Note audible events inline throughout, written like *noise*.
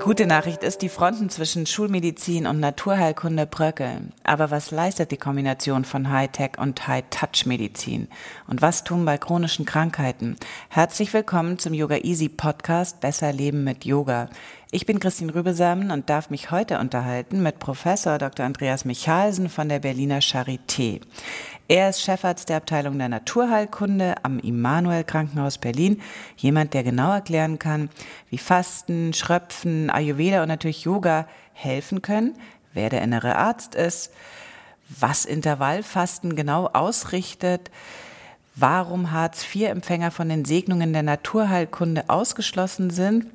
gute Nachricht ist, die Fronten zwischen Schulmedizin und Naturheilkunde bröckeln. Aber was leistet die Kombination von Hightech und High-Touch-Medizin? Und was tun bei chronischen Krankheiten? Herzlich willkommen zum Yoga Easy Podcast Besser Leben mit Yoga. Ich bin Christine Rübesamen und darf mich heute unterhalten mit Professor Dr. Andreas Michalsen von der Berliner Charité. Er ist Chefarzt der Abteilung der Naturheilkunde am Immanuel Krankenhaus Berlin. Jemand, der genau erklären kann, wie Fasten, Schröpfen, Ayurveda und natürlich Yoga helfen können, wer der innere Arzt ist, was Intervallfasten genau ausrichtet, warum Hartz-IV-Empfänger von den Segnungen der Naturheilkunde ausgeschlossen sind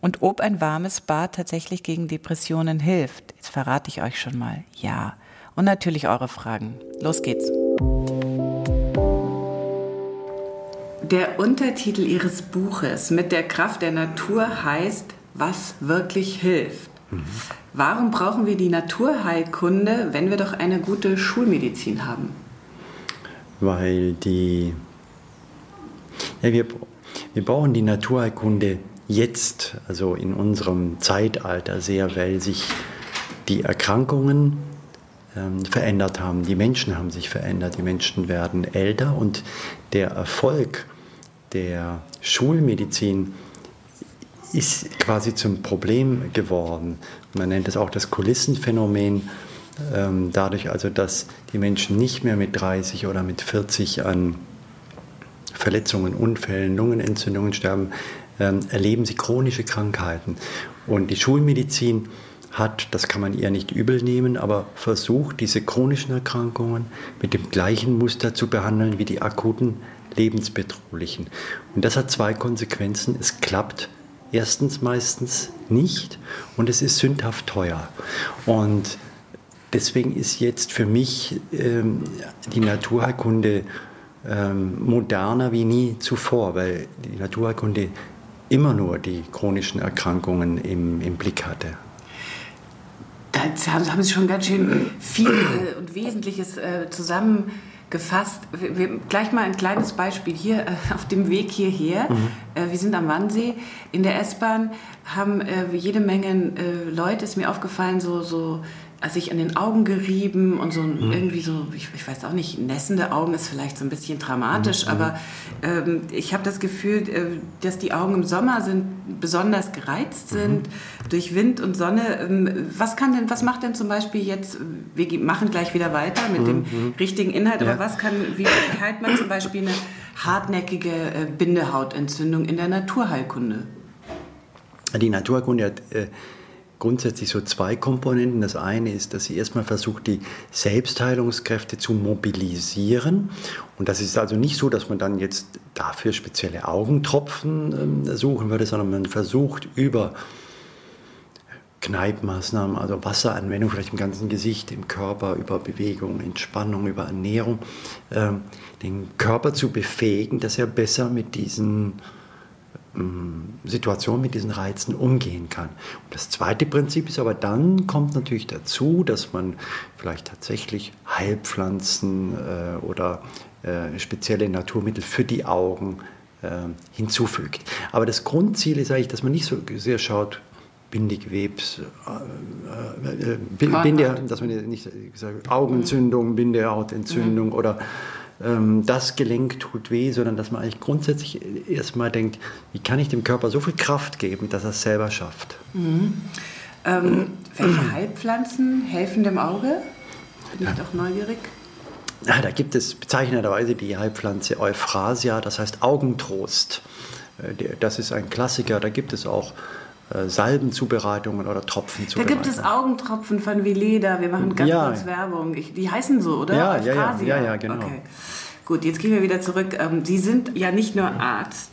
und ob ein warmes Bad tatsächlich gegen Depressionen hilft. Jetzt verrate ich euch schon mal, ja. Und natürlich eure Fragen. Los geht's. Der Untertitel Ihres Buches mit der Kraft der Natur heißt, was wirklich hilft. Mhm. Warum brauchen wir die Naturheilkunde, wenn wir doch eine gute Schulmedizin haben? Weil die, ja, wir, wir brauchen die Naturheilkunde jetzt, also in unserem Zeitalter sehr, weil sich die Erkrankungen verändert haben. Die Menschen haben sich verändert, die Menschen werden älter und der Erfolg der Schulmedizin ist quasi zum Problem geworden. Man nennt es auch das Kulissenphänomen. Ähm, dadurch also, dass die Menschen nicht mehr mit 30 oder mit 40 an Verletzungen, Unfällen, Lungenentzündungen sterben, ähm, erleben sie chronische Krankheiten. Und die Schulmedizin hat, das kann man ihr nicht übel nehmen, aber versucht, diese chronischen Erkrankungen mit dem gleichen Muster zu behandeln wie die akuten lebensbedrohlichen. Und das hat zwei Konsequenzen. Es klappt erstens meistens nicht und es ist sündhaft teuer. Und deswegen ist jetzt für mich ähm, die Naturheilkunde ähm, moderner wie nie zuvor, weil die Naturheilkunde immer nur die chronischen Erkrankungen im, im Blick hatte. Da haben Sie schon ganz schön viel äh, und Wesentliches äh, zusammengefasst. Wir, wir, gleich mal ein kleines Beispiel hier äh, auf dem Weg hierher. Mhm. Äh, wir sind am Wannsee. In der S-Bahn haben äh, jede Menge Leute, ist mir aufgefallen, so, so sich an den Augen gerieben und so mhm. irgendwie so, ich, ich, weiß auch nicht, nässende Augen ist vielleicht so ein bisschen dramatisch, mhm. aber ähm, ich habe das Gefühl, äh, dass die Augen im Sommer sind besonders gereizt mhm. sind mhm. durch Wind und Sonne. Ähm, was kann denn, was macht denn zum Beispiel jetzt, wir machen gleich wieder weiter mit dem mhm. richtigen Inhalt, ja. aber was kann, wie heilt man zum Beispiel eine hartnäckige äh, Bindehautentzündung in der Naturheilkunde? Die Naturheilkunde hat äh grundsätzlich so zwei Komponenten. Das eine ist, dass sie erstmal versucht, die Selbstheilungskräfte zu mobilisieren. Und das ist also nicht so, dass man dann jetzt dafür spezielle Augentropfen äh, suchen würde, sondern man versucht über Kneipmaßnahmen, also Wasseranwendung, vielleicht im ganzen Gesicht, im Körper, über Bewegung, Entspannung, über Ernährung, äh, den Körper zu befähigen, dass er besser mit diesen ähm, Situation mit diesen Reizen umgehen kann. Und das zweite Prinzip ist aber dann kommt natürlich dazu, dass man vielleicht tatsächlich Heilpflanzen äh, oder äh, spezielle Naturmittel für die Augen äh, hinzufügt. Aber das Grundziel ist eigentlich, dass man nicht so sehr schaut, Bindegewebs, äh, äh, äh Binde, dass man nicht Augenentzündung, Bindehautentzündung mhm. oder ähm, das Gelenk tut weh, sondern dass man eigentlich grundsätzlich erstmal denkt, wie kann ich dem Körper so viel Kraft geben, dass er es selber schafft. Mhm. Ähm, welche Heilpflanzen helfen dem Auge? Bin ich doch neugierig. Ja, da gibt es bezeichnenderweise die Heilpflanze Euphrasia, das heißt Augentrost. Äh, das ist ein Klassiker, da gibt es auch Salbenzubereitungen oder Tropfenzubereitungen. Da gibt es Augentropfen von Vileda. Wir machen ganz Ja. kurz Werbung. Ich, die heißen so, oder? Ja, ja, ja, ja, ja, genau. Okay. Gut, jetzt gehen wir wieder zurück. Ähm, Sie sind ja nicht nur Arzt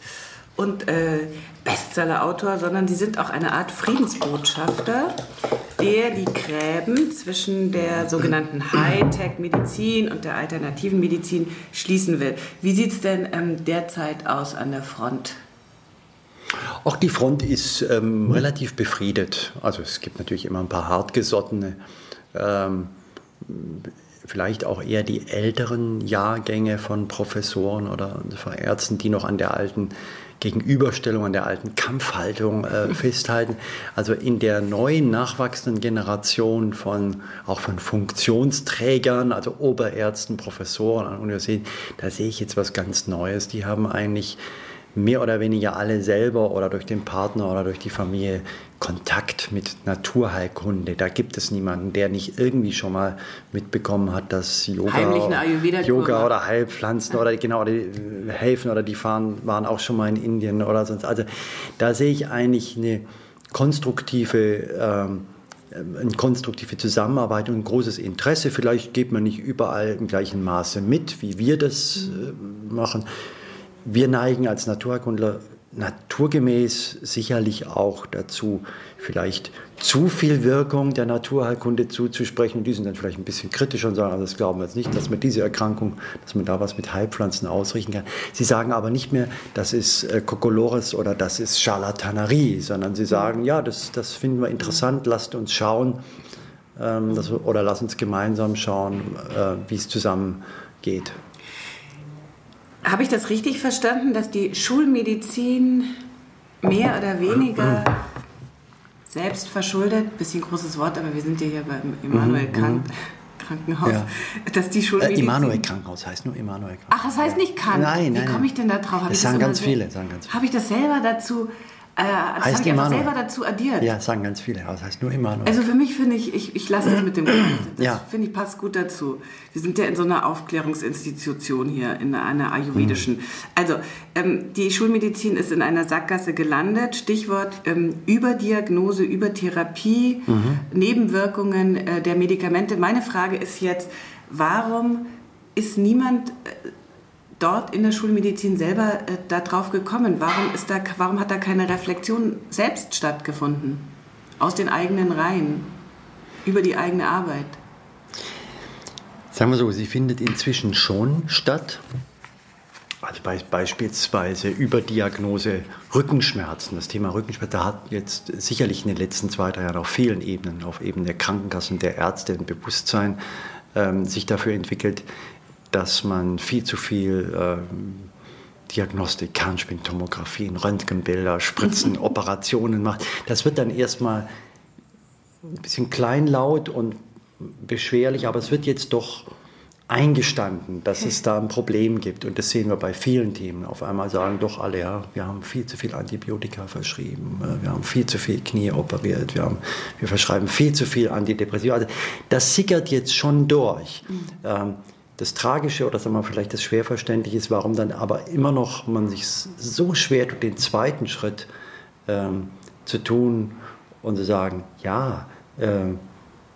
und äh, Bestsellerautor, sondern Sie sind auch eine Art Friedensbotschafter, der die Gräben zwischen der sogenannten Hightech-Medizin und der alternativen Medizin schließen will. Wie sieht es denn ähm, derzeit aus an der Front? Auch die Front ist ähm, relativ befriedet. Also es gibt natürlich immer ein paar hartgesottene, ähm, vielleicht auch eher die älteren Jahrgänge von Professoren oder von Ärzten, die noch an der alten Gegenüberstellung, an der alten Kampfhaltung äh, *laughs* festhalten. Also in der neuen nachwachsenden Generation von auch von Funktionsträgern, also Oberärzten, Professoren an Universitäten, da sehe ich jetzt was ganz Neues. Die haben eigentlich mehr oder weniger alle selber oder durch den Partner oder durch die Familie Kontakt mit Naturheilkunde. Da gibt es niemanden, der nicht irgendwie schon mal mitbekommen hat, dass Yoga, Yoga oder Heilpflanzen oder genau die äh, helfen oder die fahren, waren auch schon mal in Indien oder sonst. Also da sehe ich eigentlich eine konstruktive ähm, eine konstruktive Zusammenarbeit und ein großes Interesse. Vielleicht geht man nicht überall im gleichen Maße mit, wie wir das äh, machen. Wir neigen als Naturheilkundler naturgemäß sicherlich auch dazu, vielleicht zu viel Wirkung der Naturheilkunde zuzusprechen. Und die sind dann vielleicht ein bisschen kritischer und sagen, also das glauben wir jetzt nicht, dass man diese Erkrankung, dass man da was mit Heilpflanzen ausrichten kann. Sie sagen aber nicht mehr, das ist äh, Kokolores oder das ist Charlatanerie, sondern sie sagen, ja, das, das finden wir interessant, lasst uns schauen ähm, das, oder lasst uns gemeinsam schauen, äh, wie es zusammengeht. Habe ich das richtig verstanden, dass die Schulmedizin mehr oder weniger selbst verschuldet, bisschen großes Wort, aber wir sind ja hier beim Immanuel Kant Krankenhaus, Mhm, Ja. *laughs* dass die Äh, Schulmedizin... Immanuel Krankenhaus heißt nur Immanuel Krankenhaus. Ach, das heißt nicht Kant. Nein, nein, Wie komme ich denn da drauf? Hab Das sagen ganz viele, sagen ganz viele. Habe ich das selber dazu, äh, das Heißt habe ich Immanuel. selber dazu addiert? Ja, sagen ganz viele, aber es heißt nur Immanuel. Also für mich finde ich, ich, ich lasse es mit dem Kant. *clears throat* Das Ja. finde ich passt gut dazu. Wir sind ja in so einer Aufklärungsinstitution hier, in einer ayurvedischen. Also ähm, die Schulmedizin ist in einer Sackgasse gelandet. Stichwort ähm, Überdiagnose, Übertherapie, Nebenwirkungen äh, der Medikamente. Meine Frage ist jetzt, warum ist niemand äh, dort in der Schulmedizin selber äh, darauf gekommen? Warum, ist da, warum hat da keine Reflexion selbst stattgefunden? Aus den eigenen Reihen, über die eigene Arbeit. Sagen wir so, sie findet inzwischen schon statt. Also bei, beispielsweise Überdiagnose Rückenschmerzen. Das Thema Rückenschmerzen da hat jetzt sicherlich in den letzten zwei, drei Jahren auf vielen Ebenen, auf Ebene der Krankenkassen, der Ärzte, ein Bewusstsein ähm, sich dafür entwickelt, dass man viel zu viel ähm, Diagnostik, Kernspintomographien, Röntgenbilder, Spritzen, *laughs* Operationen macht. Das wird dann erstmal ein bisschen kleinlaut und beschwerlich, aber es wird jetzt doch eingestanden, dass es da ein Problem gibt. Und das sehen wir bei vielen Themen. Auf einmal sagen doch alle, ja, wir haben viel zu viel Antibiotika verschrieben, äh, wir haben viel zu viel Knie operiert, wir, haben, wir verschreiben viel zu viel Antidepressiva. Also das sickert jetzt schon durch. Ähm, das Tragische oder sagen wir vielleicht das Schwerverständliche ist, warum dann aber immer noch man sich so schwer tut, den zweiten Schritt ähm, zu tun und zu sagen, ja, ähm,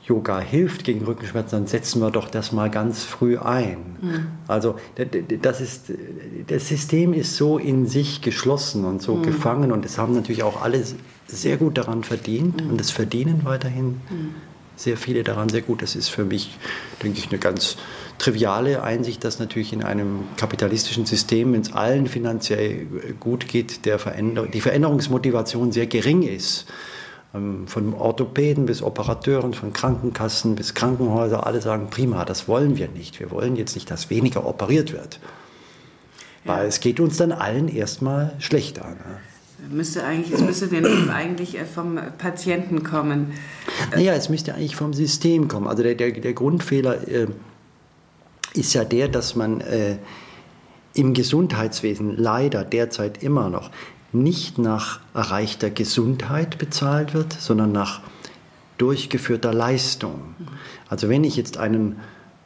Yoga hilft gegen Rückenschmerzen, dann setzen wir doch das mal ganz früh ein. Also d- d- das, ist, das System ist so in sich geschlossen und so gefangen und es haben natürlich auch alle sehr gut daran verdient und es verdienen weiterhin sehr viele daran sehr gut. Das ist für mich, denke ich, eine ganz triviale Einsicht, dass natürlich in einem kapitalistischen System, wenn es allen finanziell gut geht, der Veränder die Veränderungsmotivation sehr gering ist. Ähm, Von Orthopäden bis Operateuren, von Krankenkassen bis Krankenhäuser, alle sagen, prima, das wollen wir nicht. Wir wollen jetzt nicht, dass weniger operiert wird. Weil es geht uns dann allen erstmal schlechter. Ne? Müsste eigentlich, es müsste den Ruf eigentlich äh, vom Patienten kommen. Naja, es müsste eigentlich vom System kommen. Also der, der, der Grundfehler äh, ist ja der, dass man äh, im Gesundheitswesen leider derzeit immer noch nicht nach erreichter Gesundheit bezahlt wird, sondern nach durchgeführter Leistung. Also wenn ich jetzt einen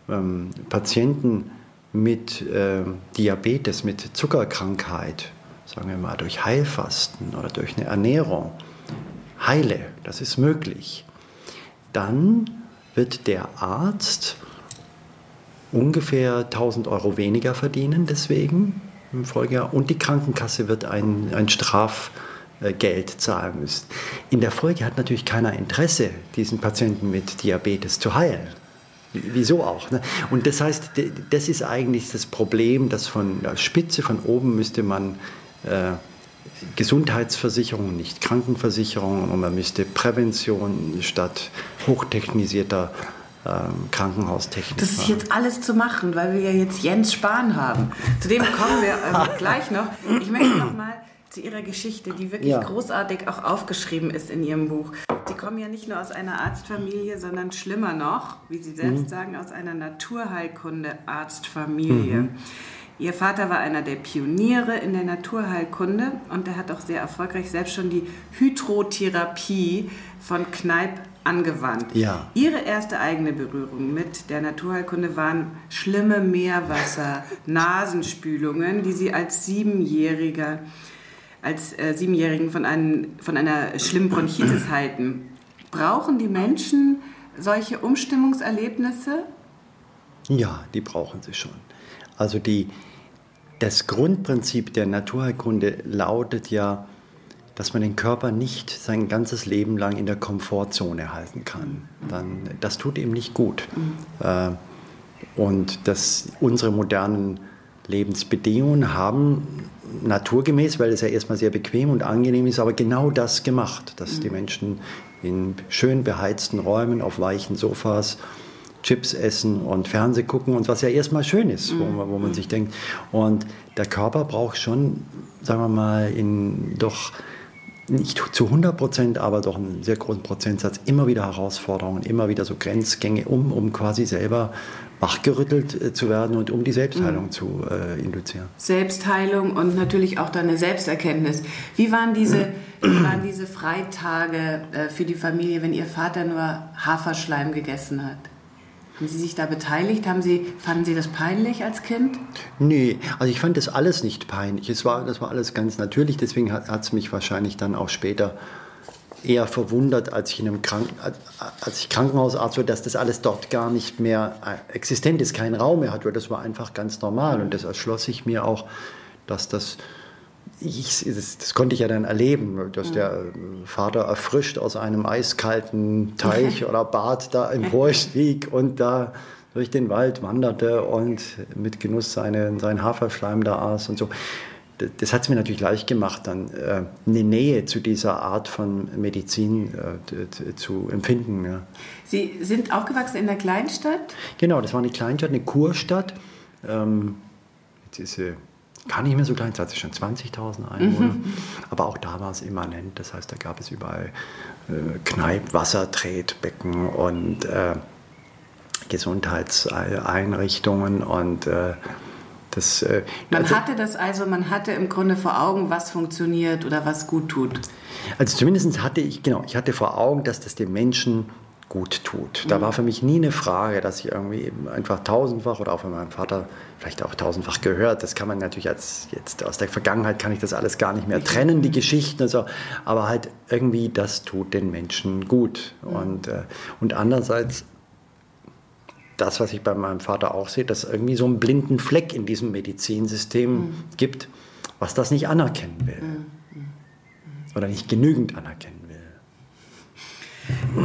ähm, Patienten mit äh, Diabetes, mit Zuckerkrankheit, sagen wir mal durch Heilfasten oder durch eine Ernährung, heile, das ist möglich, dann wird der Arzt ungefähr 1000 Euro weniger verdienen deswegen im Folgejahr und die Krankenkasse wird ein, ein Strafgeld zahlen müssen. In der Folge hat natürlich keiner Interesse, diesen Patienten mit Diabetes zu heilen. Wieso auch? Ne? Und das heißt, das ist eigentlich das Problem, dass von der Spitze, von oben müsste man Gesundheitsversicherung, nicht Krankenversicherung und man müsste Prävention statt hochtechnisierter ähm, Krankenhaustechnik. Das ist jetzt alles zu machen, weil wir ja jetzt Jens Spahn haben. Zu dem kommen wir äh, *laughs* gleich noch. Ich möchte noch mal zu Ihrer Geschichte, die wirklich ja. großartig auch aufgeschrieben ist in Ihrem Buch. Sie kommen ja nicht nur aus einer Arztfamilie, sondern schlimmer noch, wie Sie selbst mhm. sagen, aus einer Naturheilkunde-Arztfamilie. Mhm. Ihr Vater war einer der Pioniere in der Naturheilkunde und er hat auch sehr erfolgreich selbst schon die Hydrotherapie von Kneipp angewandt. Ja. Ihre erste eigene Berührung mit der Naturheilkunde waren schlimme Meerwasser, Nasenspülungen, die Sie als Siebenjähriger als äh, Siebenjährigen von, einem, von einer schlimmen Bronchitis *clears throat* halten. Brauchen die Menschen solche Umstimmungserlebnisse? Ja, die brauchen sie schon. Also die, das Grundprinzip der Naturheilkunde lautet ja, dass man den Körper nicht sein ganzes Leben lang in der Komfortzone halten kann. Dann, das tut ihm nicht gut. Mhm. und dass unsere modernen Lebensbedingungen haben naturgemäß, weil es ja erstmal sehr bequem und angenehm ist, aber genau das gemacht, dass mhm. die Menschen in schön beheizten Räumen auf weichen Sofas Chips essen und Fernseh gucken und was ja erstmal schön ist, wo, man, wo man sich denkt. Und der Körper braucht schon, sagen wir mal, in doch nicht zu 100 Prozent, aber doch einen sehr großen Prozentsatz immer wieder Herausforderungen, immer wieder so Grenzgänge, um, um quasi selber wachgerüttelt äh, zu werden und um die Selbstheilung mhm. zu äh, induzieren. Selbstheilung und natürlich auch deine Selbsterkenntnis. Wie waren diese, wie waren diese Freitage äh, für die Familie, wenn ihr Vater nur Haferschleim gegessen hat? Haben Sie sich da beteiligt? Haben Sie, fanden Sie das peinlich als Kind? Nee, also ich fand das alles nicht peinlich. Es war, das war alles ganz natürlich, deswegen hat es mich wahrscheinlich dann auch später eher verwundert, als ich in einem Kranken, als ich Krankenhausarzt war, dass das alles dort gar nicht mehr äh, existent ist, keinen Raum mehr hat, das war einfach ganz normal und das erschloss sich mir auch, dass das ich, das, das, konnte ich ja dann erleben, dass der Vater erfrischt aus einem eiskalten Teich *laughs* oder Bad da emporstieg und da durch den Wald wanderte und mit Genuss seine, seinen Haferschleim da aß und so. Das, das hat es mir natürlich leicht gemacht, dann äh, eine Nähe zu dieser Art von Medizin äh, zu empfinden. Ja. Sie sind aufgewachsen in der Kleinstadt? Genau, das war eine Kleinstadt, eine Kurstadt. Ähm, jetzt ist sie gar nicht mehr so klein, es hatte schon 20.000 Einwohner. Mhm. Aber auch da war es immanent. Das heißt, da gab es überall äh, Kneipp, Wassertretbecken und äh, Gesundheitseinrichtungen und äh, das, äh, man also, hatte das also, man hatte im Grunde vor Augen, was funktioniert oder was gut tut. Also zumindest hatte ich, genau, ich hatte vor Augen, dass das dem Menschen gut tut. Da mhm. war für mich nie eine Frage, dass ich irgendwie einfach tausendfach oder auch von meinem Vater vielleicht auch tausendfach gehört. Das kann man natürlich als jetzt aus der Vergangenheit kann ich das alles gar nicht mehr trennen, die Geschichten und so. Aber halt irgendwie, das tut den Menschen gut. Mhm. Und, äh, und andererseits das, was ich bei meinem Vater auch sehe, dass es irgendwie so einen blinden Fleck in diesem Medizinsystem mhm. gibt, was das nicht anerkennen will. Mhm. Mhm. Oder nicht genügend anerkennen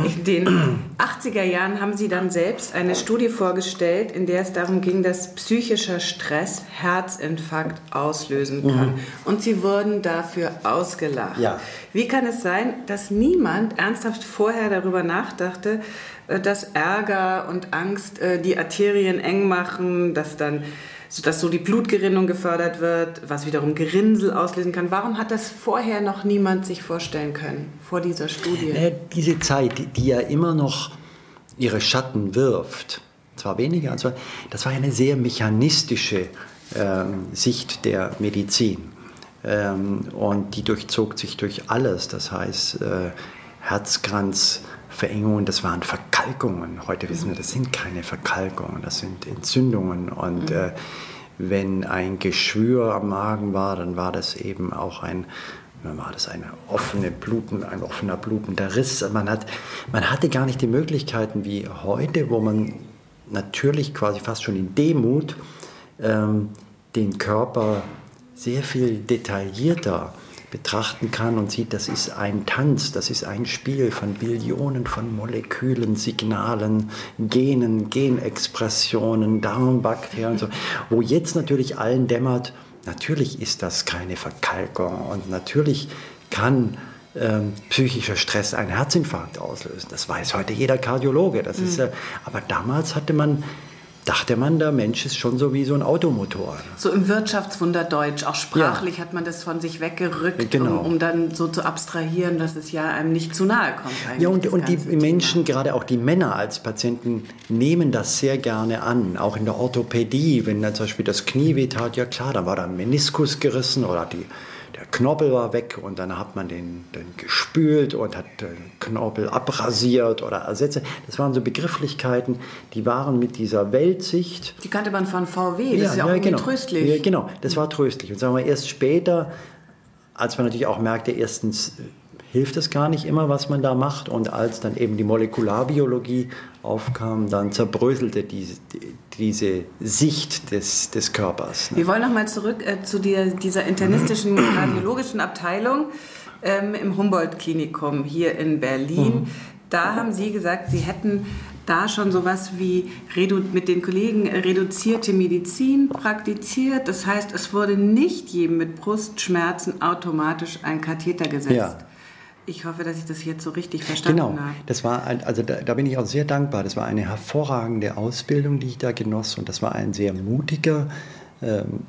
in den *clears throat* 80er Jahren haben Sie dann selbst eine Studie vorgestellt, in der es darum ging, dass psychischer Stress Herzinfarkt auslösen kann. Mhm. Und Sie wurden dafür ausgelacht. Ja. Wie kann es sein, dass niemand ernsthaft vorher darüber nachdachte, äh, dass Ärger und Angst äh, die Arterien eng machen, dass dann sodass so die Blutgerinnung gefördert wird, was wiederum Gerinnsel auslösen kann. Warum hat das vorher noch niemand sich vorstellen können, vor dieser Studie? Naja, diese Zeit, die, ja immer noch ihre Schatten wirft, zwar weniger, also das war eine sehr mechanistische ähm, Sicht der Medizin. Ähm, und die durchzog sich durch alles, das heißt äh, Herzkranzverengungen, das waren Verkalkungen. Heute wissen wir, das sind keine Verkalkungen, das sind Entzündungen. Und mhm. äh, wenn ein Geschwür am Magen war, dann war das eben auch ein dann war das eine offene Bluten, ein offener blutender Riss. Man, hat, man hatte gar nicht die Möglichkeiten wie heute, wo man natürlich quasi fast schon in Demut ähm, den Körper sehr viel detaillierter betrachten kann und sieht, das ist ein Tanz, das ist ein Spiel von Billionen von Molekülen, Signalen, Genen, Genexpressionen, Darmbakterien, so, wo jetzt natürlich allen dämmert, natürlich ist das keine Verkalkung und natürlich kann ähm, psychischer Stress einen Herzinfarkt auslösen. Das weiß heute jeder Kardiologe. Das mhm. ist, äh, aber damals hatte man dachte man, der Mensch ist schon so wie so ein Automotor. So im Wirtschaftswunderdeutsch, auch sprachlich ja. hat man das von sich weggerückt, genau. um, um, dann so zu abstrahieren, dass es ja einem nicht zu nahe kommt. Ja, und, und die Thema. Menschen, gerade auch die Männer als Patienten, nehmen das sehr gerne an. Auch in der Orthopädie, wenn dann zum Beispiel das Knie wehtat, ja klar, dann war da ein Meniskus gerissen oder die Knorpel war weg und dann hat man den, den gespült und hat den Knorpel abrasiert oder ersetzt. Das waren so Begrifflichkeiten, die waren mit dieser Weltsicht. Die kannte man von VW, das ja, ist ja auch ja, genau. tröstlich. Ja, genau, das war tröstlich. Und sagen wir erst später, als man natürlich auch merkte, erstens hilft es gar nicht immer, was man da macht. Und als dann eben die Molekularbiologie aufkam, dann zerbröselte diese, diese Sicht des, des Körpers. Ne? Wir wollen nochmal zurück äh, zu der, dieser internistischen *clears throat* kardiologischen Abteilung ähm, im Humboldt-Klinikum hier in Berlin. Mhm. Da haben Sie gesagt, Sie hätten da schon sowas wie mit den Kollegen reduzierte Medizin praktiziert. Das heißt, es wurde nicht jedem mit Brustschmerzen automatisch ein Katheter gesetzt. Ja. Ich hoffe, dass ich das jetzt so richtig verstanden genau. habe. Genau, das war also da, da, bin ich auch sehr dankbar. Das war eine hervorragende Ausbildung, die ich da genoss und das war ein sehr mutiger ähm,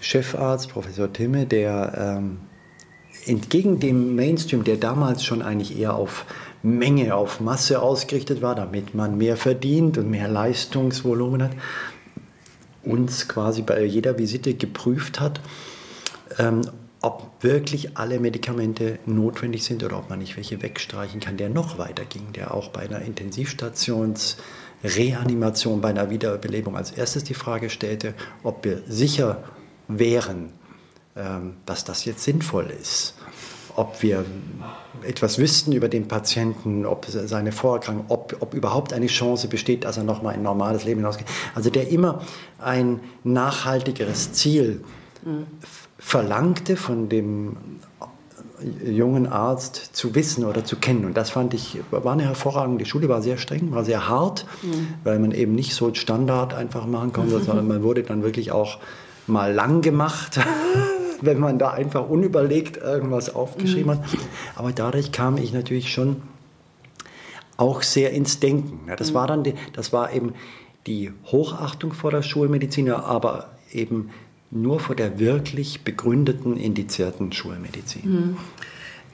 Chefarzt, Professor Timme, der ähm, entgegen dem Mainstream, der damals schon eigentlich eher auf Menge, auf Masse ausgerichtet war, damit man mehr verdient und mehr Leistungsvolumen hat, uns quasi bei jeder Visite geprüft hat. Ähm, ob wirklich alle Medikamente notwendig sind oder ob man nicht welche wegstreichen kann, der noch weiter ging, der auch bei einer Intensivstationsreanimation, bei einer Wiederbelebung als erstes die Frage stellte, ob wir sicher wären, ähm, dass das jetzt sinnvoll ist, ob wir etwas wüssten über den Patienten, ob seine Vorerkrankung, ob, ob überhaupt eine Chance besteht, dass er nochmal ein normales Leben hinausgeht. Also der immer ein nachhaltigeres Ziel mhm verlangte von dem jungen Arzt zu wissen oder zu kennen. Und das fand ich, war eine hervorragende Schule, war sehr streng, war sehr hart, mhm. weil man eben nicht so Standard einfach machen konnte, *laughs* sondern man wurde dann wirklich auch mal lang gemacht, *laughs* wenn man da einfach unüberlegt irgendwas aufgeschrieben mhm. hat. Aber dadurch kam ich natürlich schon auch sehr ins Denken. Das mhm. war dann, die, das war eben die Hochachtung vor der Schulmediziner, aber eben nur vor der wirklich begründeten, indizierten Schulmedizin. Hm.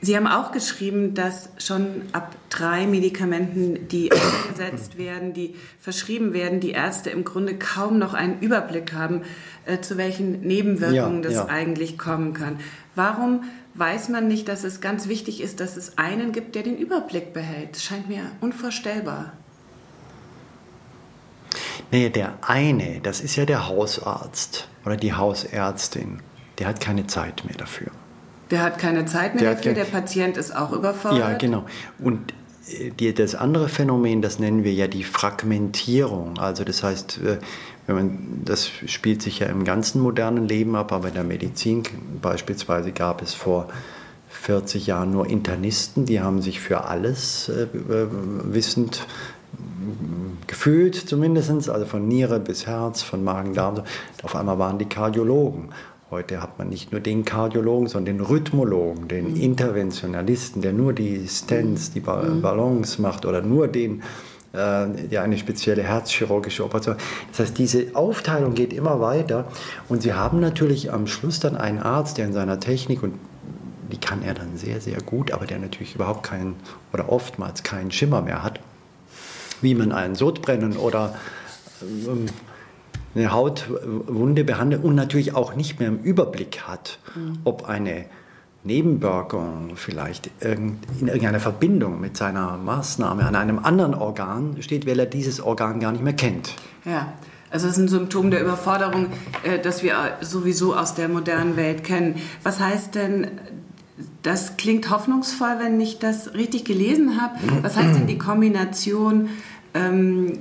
Sie haben auch geschrieben, dass schon ab drei Medikamenten, die *coughs* eingesetzt werden, die verschrieben werden, die Ärzte im Grunde kaum noch einen Überblick haben, äh, zu welchen Nebenwirkungen ja, das ja. eigentlich kommen kann. Warum weiß man nicht, dass es ganz wichtig ist, dass es einen gibt, der den Überblick behält? Das scheint mir unvorstellbar. Nee, der eine, das ist ja der Hausarzt oder die Hausärztin. Der hat keine Zeit mehr dafür. Der hat keine Zeit mehr der dafür, der Patient ist auch überfordert. Ja, genau. Und äh, die, das andere Phänomen, das nennen wir ja die Fragmentierung. Also das heißt, äh, wenn man, das spielt sich ja im ganzen modernen Leben ab, aber in der Medizin beispielsweise gab es vor 40 Jahren nur Internisten, die haben sich für alles äh, wissend gefühlt zumindest, also von Niere bis Herz, von Magen-Darm. Auf einmal waren die Kardiologen. Heute hat man nicht nur den Kardiologen, sondern den Rhythmologen, den mhm. Interventionalisten, der nur die Stents, die mhm. Ballons macht oder nur den, äh, der eine spezielle herzchirurgische Operation. Das heißt, diese Aufteilung geht immer weiter und Sie haben natürlich am Schluss dann einen Arzt, der in seiner Technik und die kann er dann sehr, sehr gut, aber der natürlich überhaupt keinen oder oftmals keinen Schimmer mehr hat wie man einen Sodbrennen oder ähm, eine Hautwunde behandelt und natürlich auch nicht mehr im Überblick hat, mhm. ob eine Nebenwirkung vielleicht in irgendeiner Verbindung mit seiner Maßnahme an einem anderen Organ steht, weil er dieses Organ gar nicht mehr kennt. Ja. Also es ist ein Symptom der Überforderung, äh, das wir sowieso aus der modernen Welt kennen. Was heißt denn das klingt hoffnungsvoll, wenn ich das richtig gelesen habe. Was heißt denn die Kombination, ähm,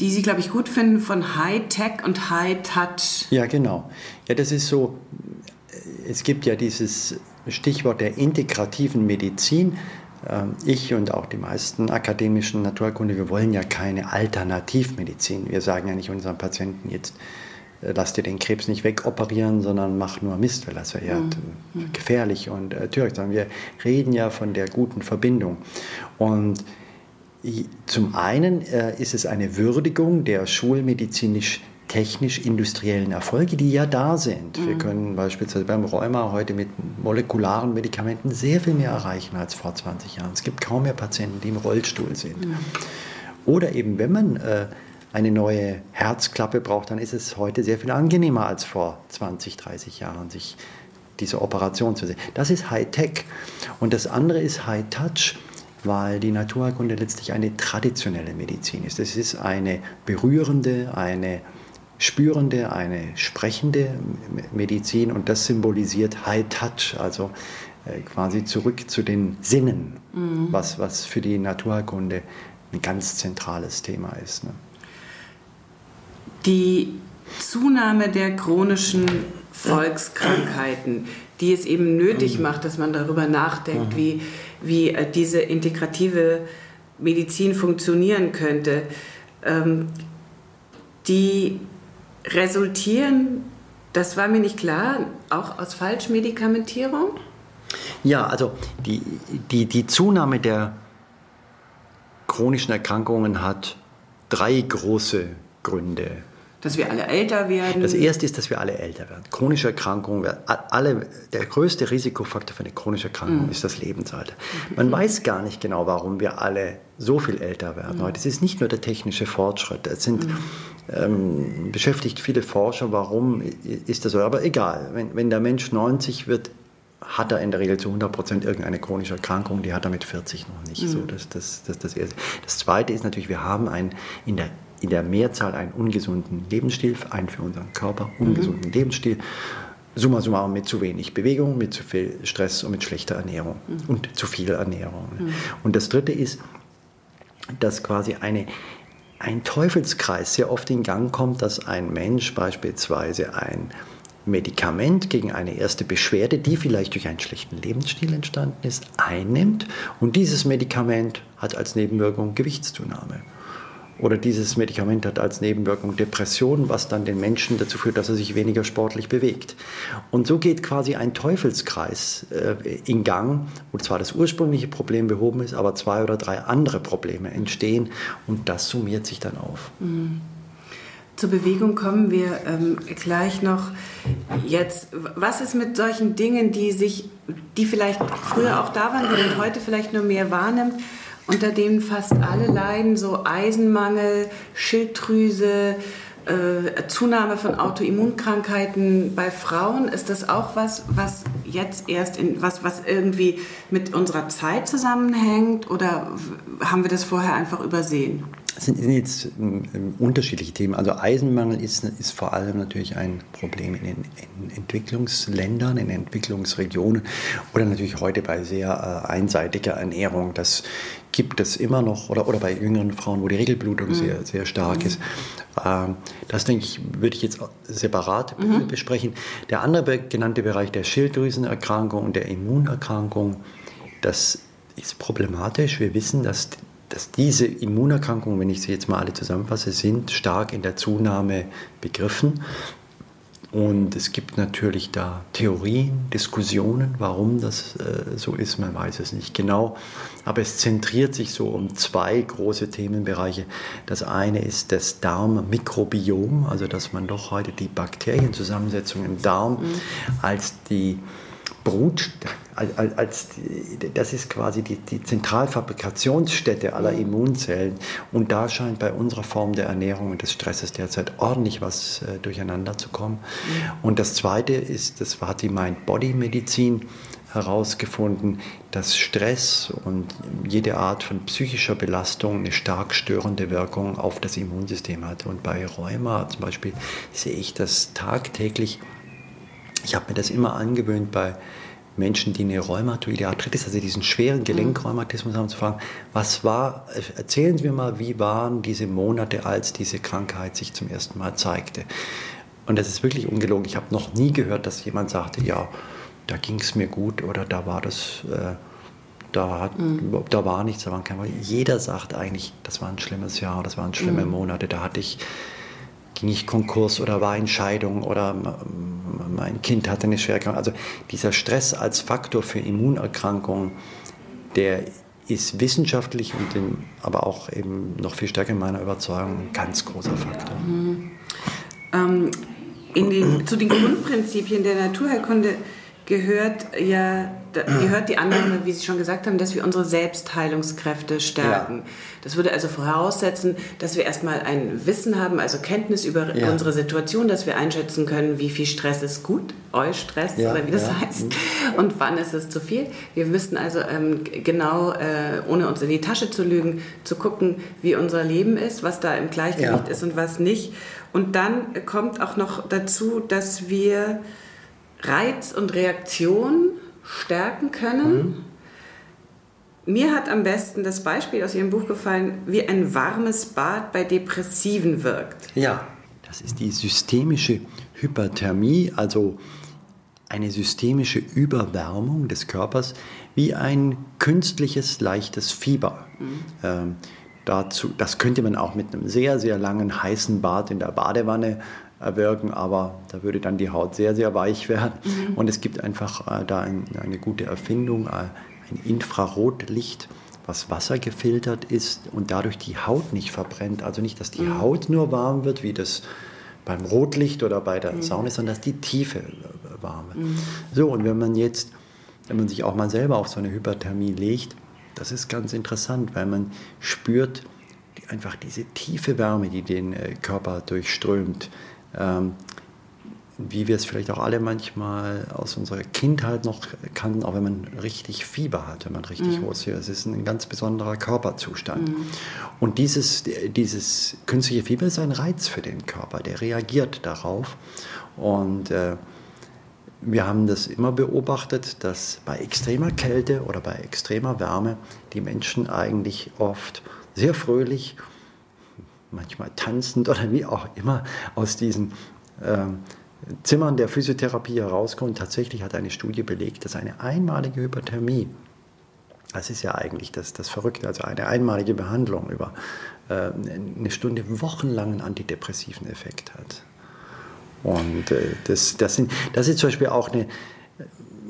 die Sie, glaube ich, gut finden, von High-Tech und High-Touch? Ja, genau. Ja, das ist so, es gibt ja dieses Stichwort der integrativen Medizin. Ähm, ich und auch die meisten akademischen Naturkunde, wir wollen ja keine Alternativmedizin. Wir sagen ja nicht unseren Patienten jetzt, äh, lass dir den Krebs nicht wegoperieren, sondern mach nur Mist, weil das wäre ja mhm. gefährlich und äh, töricht. Sondern wir reden ja von der guten Verbindung. Und zum einen äh, ist es eine Würdigung der schulmedizinisch technisch-industriellen Erfolge, die ja da sind. Mhm. Wir können beispielsweise beim Rheuma heute mit molekularen Medikamenten sehr viel mehr erreichen als vor 20 Jahren. Es gibt kaum mehr Patienten, die im Rollstuhl sind. Mhm. Oder eben, wenn man äh, eine neue Herzklappe braucht, dann ist es heute sehr viel angenehmer als vor 20, 30 Jahren, sich diese Operation zu sehen. Das ist High-Tech. Und das andere ist High-Touch weil die Naturheilkunde letztlich eine traditionelle Medizin ist. Es ist eine berührende, eine spürende, eine sprechende Medizin und das symbolisiert High Touch, also äh, quasi zurück zu den Sinnen, mhm. was, was für die Naturkunde ein ganz zentrales Thema ist. Ne? Die Zunahme der chronischen Volkskrankheiten, die es eben nötig mhm. macht, dass man darüber nachdenkt, mhm. wie, wie äh, diese integrative Medizin funktionieren könnte, ähm, die resultieren, das war mir nicht klar, auch aus Falschmedikamentierung? Ja, also die, die, die Zunahme der chronischen Erkrankungen hat drei große Gründe. Dass wir alle älter werden? Das erste ist, dass wir alle älter werden. Chronische Erkrankungen, alle, der größte Risikofaktor für eine chronische Erkrankung mhm. ist das Lebensalter. Man mhm. weiß gar nicht genau, warum wir alle so viel älter werden mhm. heute. Es ist nicht nur der technische Fortschritt. Es sind, mhm. ähm, beschäftigt viele Forscher, warum ist das so. Aber egal, wenn, wenn der Mensch 90 wird, hat er in der Regel zu 100 Prozent irgendeine chronische Erkrankung, die hat er mit 40 noch nicht. So, mhm. das, das, das, das, erste. das Zweite ist natürlich, wir haben ein, in der in der Mehrzahl einen ungesunden Lebensstil, einen für unseren Körper ungesunden mhm. Lebensstil. Summa summarum mit zu wenig Bewegung, mit zu viel Stress und mit schlechter Ernährung mhm. und zu viel Ernährung. Mhm. Und das Dritte ist, dass quasi eine, ein Teufelskreis sehr oft in Gang kommt, dass ein Mensch beispielsweise ein Medikament gegen eine erste Beschwerde, die vielleicht durch einen schlechten Lebensstil entstanden ist, einnimmt und dieses Medikament hat als Nebenwirkung Gewichtszunahme oder dieses Medikament hat als Nebenwirkung Depression, was dann den Menschen dazu führt, dass er sich weniger sportlich bewegt. Und so geht quasi ein Teufelskreis äh, in Gang, wo zwar das ursprüngliche Problem behoben ist, aber zwei oder drei andere Probleme entstehen und das summiert sich dann auf. Mhm. Zur Bewegung kommen wir ähm, gleich noch. Jetzt, was ist mit solchen Dingen, die sich, die vielleicht früher auch da waren, die man heute vielleicht nur mehr wahrnimmt? Unter denen fast alle leiden, so Eisenmangel, Schilddrüse, äh, Zunahme von Autoimmunkrankheiten bei Frauen. Ist das auch was, was jetzt erst in, was, was irgendwie mit unserer Zeit zusammenhängt oder haben wir das vorher einfach übersehen? Das sind, jetzt ähm, unterschiedliche Themen. Also Eisenmangel ist, ist vor allem natürlich ein Problem in, in Entwicklungsländern, in Entwicklungsregionen oder natürlich heute bei sehr äh, einseitiger Ernährung. Das gibt es immer noch, oder, oder bei jüngeren Frauen, wo die Regelblutung mhm. sehr, sehr stark mhm. ist. Ähm, das, denke ich, würde ich jetzt separat mhm. besprechen. Der andere genannte Bereich der Schilddrüsenerkrankung und der Immunerkrankung, das ist problematisch. Wir wissen, dass, dass diese Immunerkrankungen, wenn ich sie jetzt mal alle zusammenfasse, sind stark in der Zunahme begriffen. Und es gibt natürlich da Theorien, Diskussionen, warum das äh, so ist, man weiß es nicht genau. Aber es zentriert sich so um zwei große Themenbereiche. Das eine ist das Darmmikrobiom, also dass man doch heute die Bakterienzusammensetzung im Darm mhm. als die Brut, als, als, das ist quasi die, die Zentralfabrikationsstätte aller. Immunzellen. Und da scheint bei unserer Form der Ernährung und des Stresses derzeit ordentlich was äh, durcheinander zu kommen. Und das Zweite ist, das hat die Mind-Body-Medizin herausgefunden, dass Stress und jede Art von psychischer Belastung eine stark störende Wirkung auf das Immunsystem hat. Und bei Rheuma zum Beispiel sehe ich das tagtäglich. Ich habe mir das immer angewöhnt bei Menschen, die eine rheumatoide Arthritis, also diesen schweren Gelenkrheumatismus haben, zu fragen, was war, erzählen Sie mir mal, wie waren diese Monate, als diese Krankheit sich zum ersten Mal zeigte. Und das ist wirklich ungelogen. Ich habe noch nie gehört, dass jemand sagte, ja, da ging es mir gut oder da war das, äh, da, hat, mhm. da war nichts, da waren keine. Jeder sagt eigentlich, das war ein schlimmes Jahr, das waren schlimme mhm. Monate, da hatte ich ging ich Konkurs oder war in Scheidung oder mein Kind hatte eine Schwerkrankheit. Also dieser Stress als Faktor für Immunerkrankungen, der ist wissenschaftlich und in, aber auch eben noch viel stärker in meiner Überzeugung ein ganz großer Faktor. Mhm. Ähm, den, zu den Grundprinzipien der Naturheilkunde gehört ja gehört die Annahme, wie Sie schon gesagt haben, dass wir unsere Selbstheilungskräfte stärken. Ja. Das würde also voraussetzen, dass wir erstmal ein Wissen haben, also Kenntnis über ja. unsere Situation, dass wir einschätzen können, wie viel Stress ist gut, Eustress ja, oder wie das heißt, und wann ist es zu viel. Wir müssten also ähm, genau, äh, ohne uns in die Tasche zu lügen, zu gucken, wie unser Leben ist, was da im Gleichgewicht ist und was nicht. Und dann kommt auch noch dazu, dass wir Reiz und Reaktion stärken können. Mhm. Mir hat am besten das Beispiel aus Ihrem Buch gefallen, wie ein warmes Bad bei Depressiven wirkt. Ja, das ist die systemische Hyperthermie, also eine systemische Überwärmung des Körpers, wie ein künstliches leichtes Fieber. Mhm. Ähm, dazu, das könnte man auch mit einem sehr, sehr langen heißen Bad in der Badewanne erwirken, aber da würde dann die Haut sehr, sehr weich werden. Mhm. Und es gibt einfach äh, da ein, eine gute Erfindung, äh, ein Infrarotlicht, was Wasser gefiltert ist und dadurch die Haut nicht verbrennt. Also nicht, dass die mhm. Haut nur warm wird, wie das beim Rotlicht oder bei der mhm. Sauna, sondern dass die Tiefe äh, warm wird. Mhm. So, und wenn man jetzt, wenn man sich auch mal selber auf so eine Hyperthermie legt, das ist ganz interessant, weil man spürt einfach diese tiefe Wärme, die den äh, Körper durchströmt ähm, wie wir es vielleicht auch alle manchmal aus unserer Kindheit noch kannten, auch wenn man richtig Fieber hat, wenn man richtig mhm. hohes Es ist ein ganz besonderer Körperzustand. Mhm. Und dieses, dieses künstliche Fieber ist ein Reiz für den Körper, der reagiert darauf. Und äh, wir haben das immer beobachtet, dass bei extremer Kälte oder bei extremer Wärme die Menschen eigentlich oft sehr fröhlich manchmal tanzend oder wie auch immer aus diesen ähm, Zimmern der Physiotherapie herauskommen. Tatsächlich hat eine Studie belegt, dass eine einmalige Hyperthermie, das ist ja eigentlich das, das Verrückte, also eine einmalige Behandlung über äh, eine Stunde wochenlangen antidepressiven Effekt hat. Und äh, das, das, sind, das ist zum Beispiel auch eine,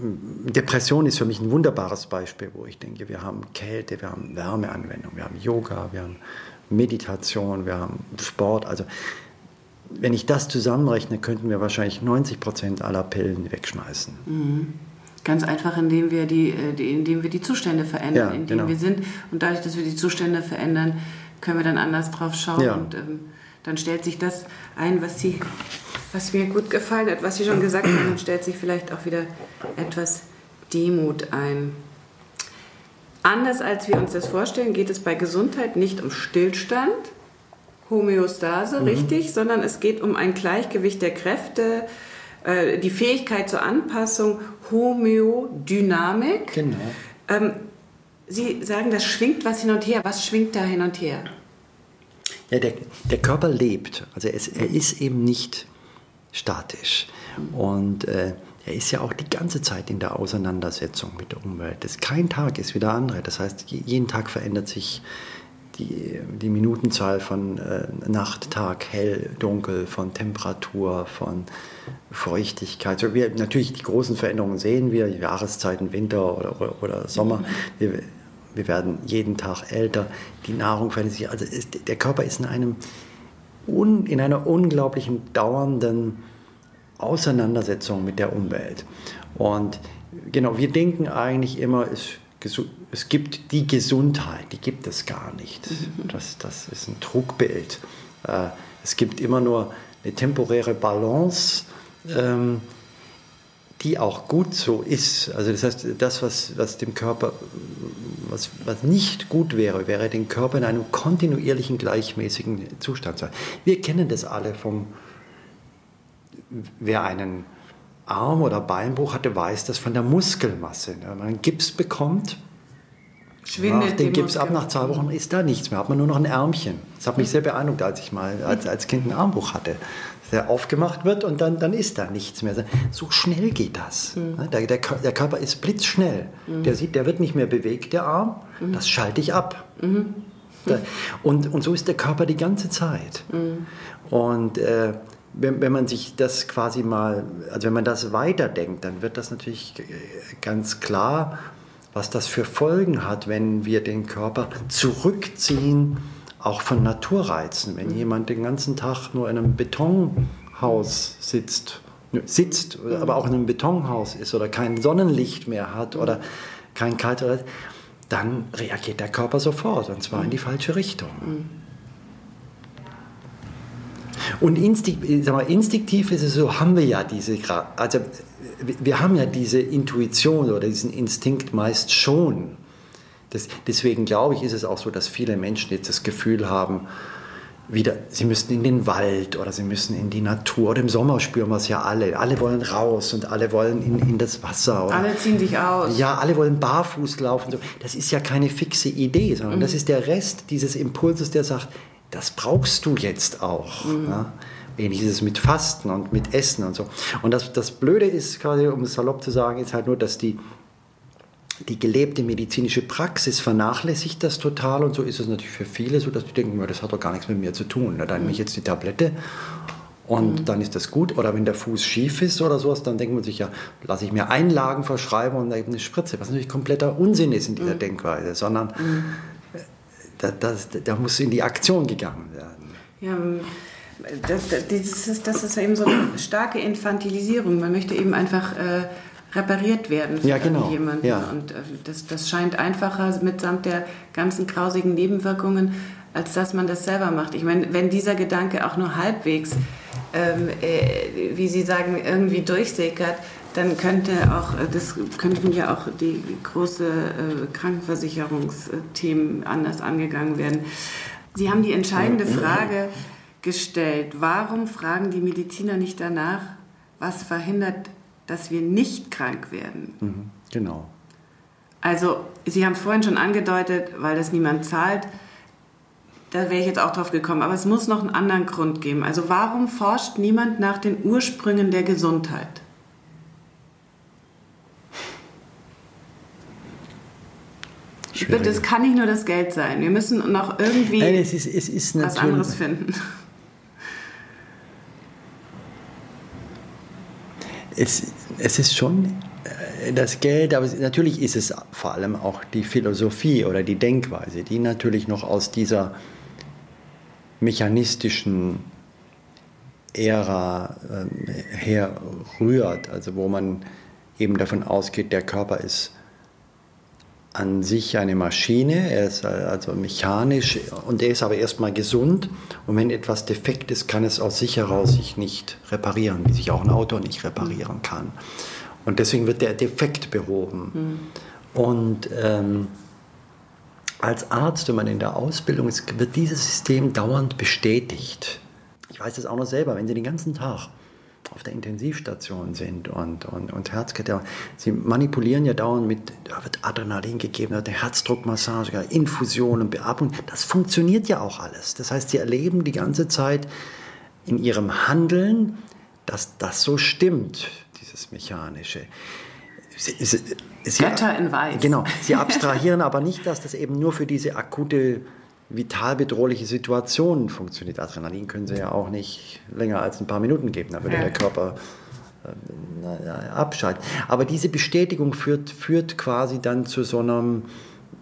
Depression ist für mich ein wunderbares Beispiel, wo ich denke, wir haben Kälte, wir haben Wärmeanwendung, wir haben Yoga, wir haben Meditation, wir haben Sport. Also wenn ich das zusammenrechne, könnten wir wahrscheinlich 90 Prozent aller Pillen wegschmeißen. Mhm. Ganz einfach, indem wir die, äh, die, indem wir die Zustände verändern, ja, in denen genau. wir sind. Und dadurch, dass wir die Zustände verändern, können wir dann anders drauf schauen. Ja. Und ähm, dann stellt sich das ein, was, Sie, was mir gut gefallen hat, was Sie schon gesagt haben, dann stellt sich vielleicht auch wieder etwas Demut ein. Anders als wir uns das vorstellen, geht es bei Gesundheit nicht um Stillstand, Homöostase, mhm. richtig, sondern es geht um ein Gleichgewicht der Kräfte, äh, die Fähigkeit zur Anpassung, Homöodynamik. Genau. Ähm, Sie sagen, das schwingt was hin und her. Was schwingt da hin und her? Ja, der, der Körper lebt. Also es, er ist eben nicht statisch. Und äh, er ist ja auch die ganze Zeit in der Auseinandersetzung mit der Umwelt. Das, kein Tag ist wie der andere. Das heißt, jeden Tag verändert sich die, die Minutenzahl von äh, Nacht, Tag, hell, dunkel, von Temperatur, von Feuchtigkeit. So, wir, natürlich die großen Veränderungen sehen wir, Jahreszeiten, Winter oder, oder, oder Sommer. Wir, wir, werden jeden Tag älter, die Nahrung verändert sich. Also ist, der Körper ist in, einem, in einer unglaublichen dauernden Auseinandersetzung mit der Umwelt. Und genau, wir denken eigentlich immer, es, es gibt die Gesundheit, die gibt es gar nicht. Mhm. Das, das ist ein Trugbild. Äh, es gibt immer nur eine temporäre Balance, ähm, die auch gut so ist. Also das heißt, das, was, was dem Körper, was, was nicht gut wäre, wäre den Körper in einem kontinuierlichen, gleichmäßigen Zustand zu sein. Wir kennen das alle vom wer einen Arm- oder Beinbruch hatte, weiß das von der Muskelmasse. Wenn man einen Gips bekommt, Schwindet nach Gips ab, Muskel- nach zwei Wochen ist da nichts mehr, hat man nur noch ein Ärmchen. Das hat mich sehr beeindruckt, als ich mal als, als Kind einen Armbruch hatte. Der aufgemacht wird und dann, dann ist da nichts mehr. So schnell geht das. Der, der, Kör- der Körper ist blitzschnell. Der sieht, der wird nicht mehr bewegt, der Arm. Das schalte ich ab. Da- Und, und so ist der Körper die ganze Zeit. Und äh, wenn, wenn man sich das quasi mal, also wenn man das weiterdenkt, dann wird das natürlich äh, ganz klar, was das für Folgen hat, wenn wir den Körper zurückziehen, auch von Naturreizen. Wenn jemand den ganzen Tag nur in einem Betonhaus sitzt, sitzt, aber auch in einem Betonhaus ist oder kein Sonnenlicht mehr hat oder kein kalter, dann reagiert der Körper sofort und zwar in die falsche Richtung. Und instinkt, sag mal, instinktiv ist es so, haben wir ja diese, also wir- haben ja diese Intuition oder diesen Instinkt meist schon. Das, deswegen glaube ich, ist es auch so, dass viele Menschen jetzt das Gefühl haben, wieder, sie müssten in den Wald oder sie müssen in die Natur. Oder im Sommer spüren wir es ja alle. Alle wollen raus und alle wollen in, in das Wasser. Oder Alle ziehen sich aus. ja, alle wollen barfuß laufen. So. Das ist ja keine fixe Idee, sondern das ist der Rest dieses Impulses, der sagt, das brauchst du jetzt auch. Ja? Ähnlich ist es mit Fasten und mit Essen und so. Und das, das Blöde ist, quasi, um es salopp zu sagen, ist halt nur, dass die, die gelebte medizinische Praxis vernachlässigt das total und so ist es natürlich für viele so, dass die denken, das hat doch gar nichts mit mir zu tun. Da nehme ich jetzt die Tablette und dann ist das gut. Oder wenn der Fuß schief ist oder sowas, dann denkt man sich ja, lasse ich mir Einlagen verschreiben und eben eine Spritze, was natürlich kompletter Unsinn ist in dieser Denkweise, sondern äh, da, das, da muss in die Aktion gegangen werden. Ja, das, das, ist, das ist eben so eine starke Infantilisierung. Man möchte eben einfach äh, repariert werden von Ja, genau. jemandem. Ja. Und äh, das, das scheint einfacher mitsamt der ganzen grausigen Nebenwirkungen, als dass man das selber macht. Ich meine, wenn dieser Gedanke auch nur halbwegs, ähm, äh, wie Sie sagen, irgendwie durchsickert, dann könnte auch, äh, das könnten ja auch die große äh, Krankenversicherungsthemen anders angegangen werden. Sie haben die entscheidende Frage gestellt. Warum fragen die Mediziner nicht danach, was verhindert, dass wir nicht krank werden? Mhm, genau. Also, Sie haben vorhin schon angedeutet, weil das niemand zahlt. Da wäre ich jetzt auch drauf gekommen. Aber es muss noch einen anderen Grund geben. Also, warum forscht niemand nach den Ursprüngen der Gesundheit? Bitte, es kann nicht nur das Geld sein. Wir müssen noch irgendwie Nein, es ist, es ist was anderes finden. es, es ist schon äh, das Geld, aber natürlich ist es vor allem auch die Philosophie oder die Denkweise, die natürlich noch aus dieser mechanistischen Ära ähm, herrührt, also wo man eben davon ausgeht, der Körper ist an sich eine Maschine, er ist also mechanisch und er ist aber erstmal gesund und wenn etwas defekt ist, kann es aus sich heraus sich nicht reparieren, wie sich auch ein Auto nicht reparieren kann. Und deswegen wird der Defekt behoben. Und ähm, als Arzt, wenn man in der Ausbildung ist, wird dieses System dauernd bestätigt. Ich weiß das auch noch selber, wenn Sie den ganzen Tag auf der Intensivstation sind und, und, und Herzkette, Sie manipulieren ja dauernd mit, da wird Adrenalin gegeben, da wird eine Herzdruckmassage, Infusion und Beatmung. Das funktioniert ja auch alles. Das heißt, Sie erleben die ganze Zeit in Ihrem Handeln, dass das so stimmt, dieses Mechanische. Sie, sie, sie, Götter in Weiß. Genau. Sie abstrahieren aber nicht, dass das eben nur für diese akute, vital bedrohliche Situation funktioniert. Adrenalin können Sie ja auch nicht länger als ein paar Minuten geben. Da würde Ja. der Körper ähm, naja, abschalten. Aber diese Bestätigung führt, führt quasi dann zu so einer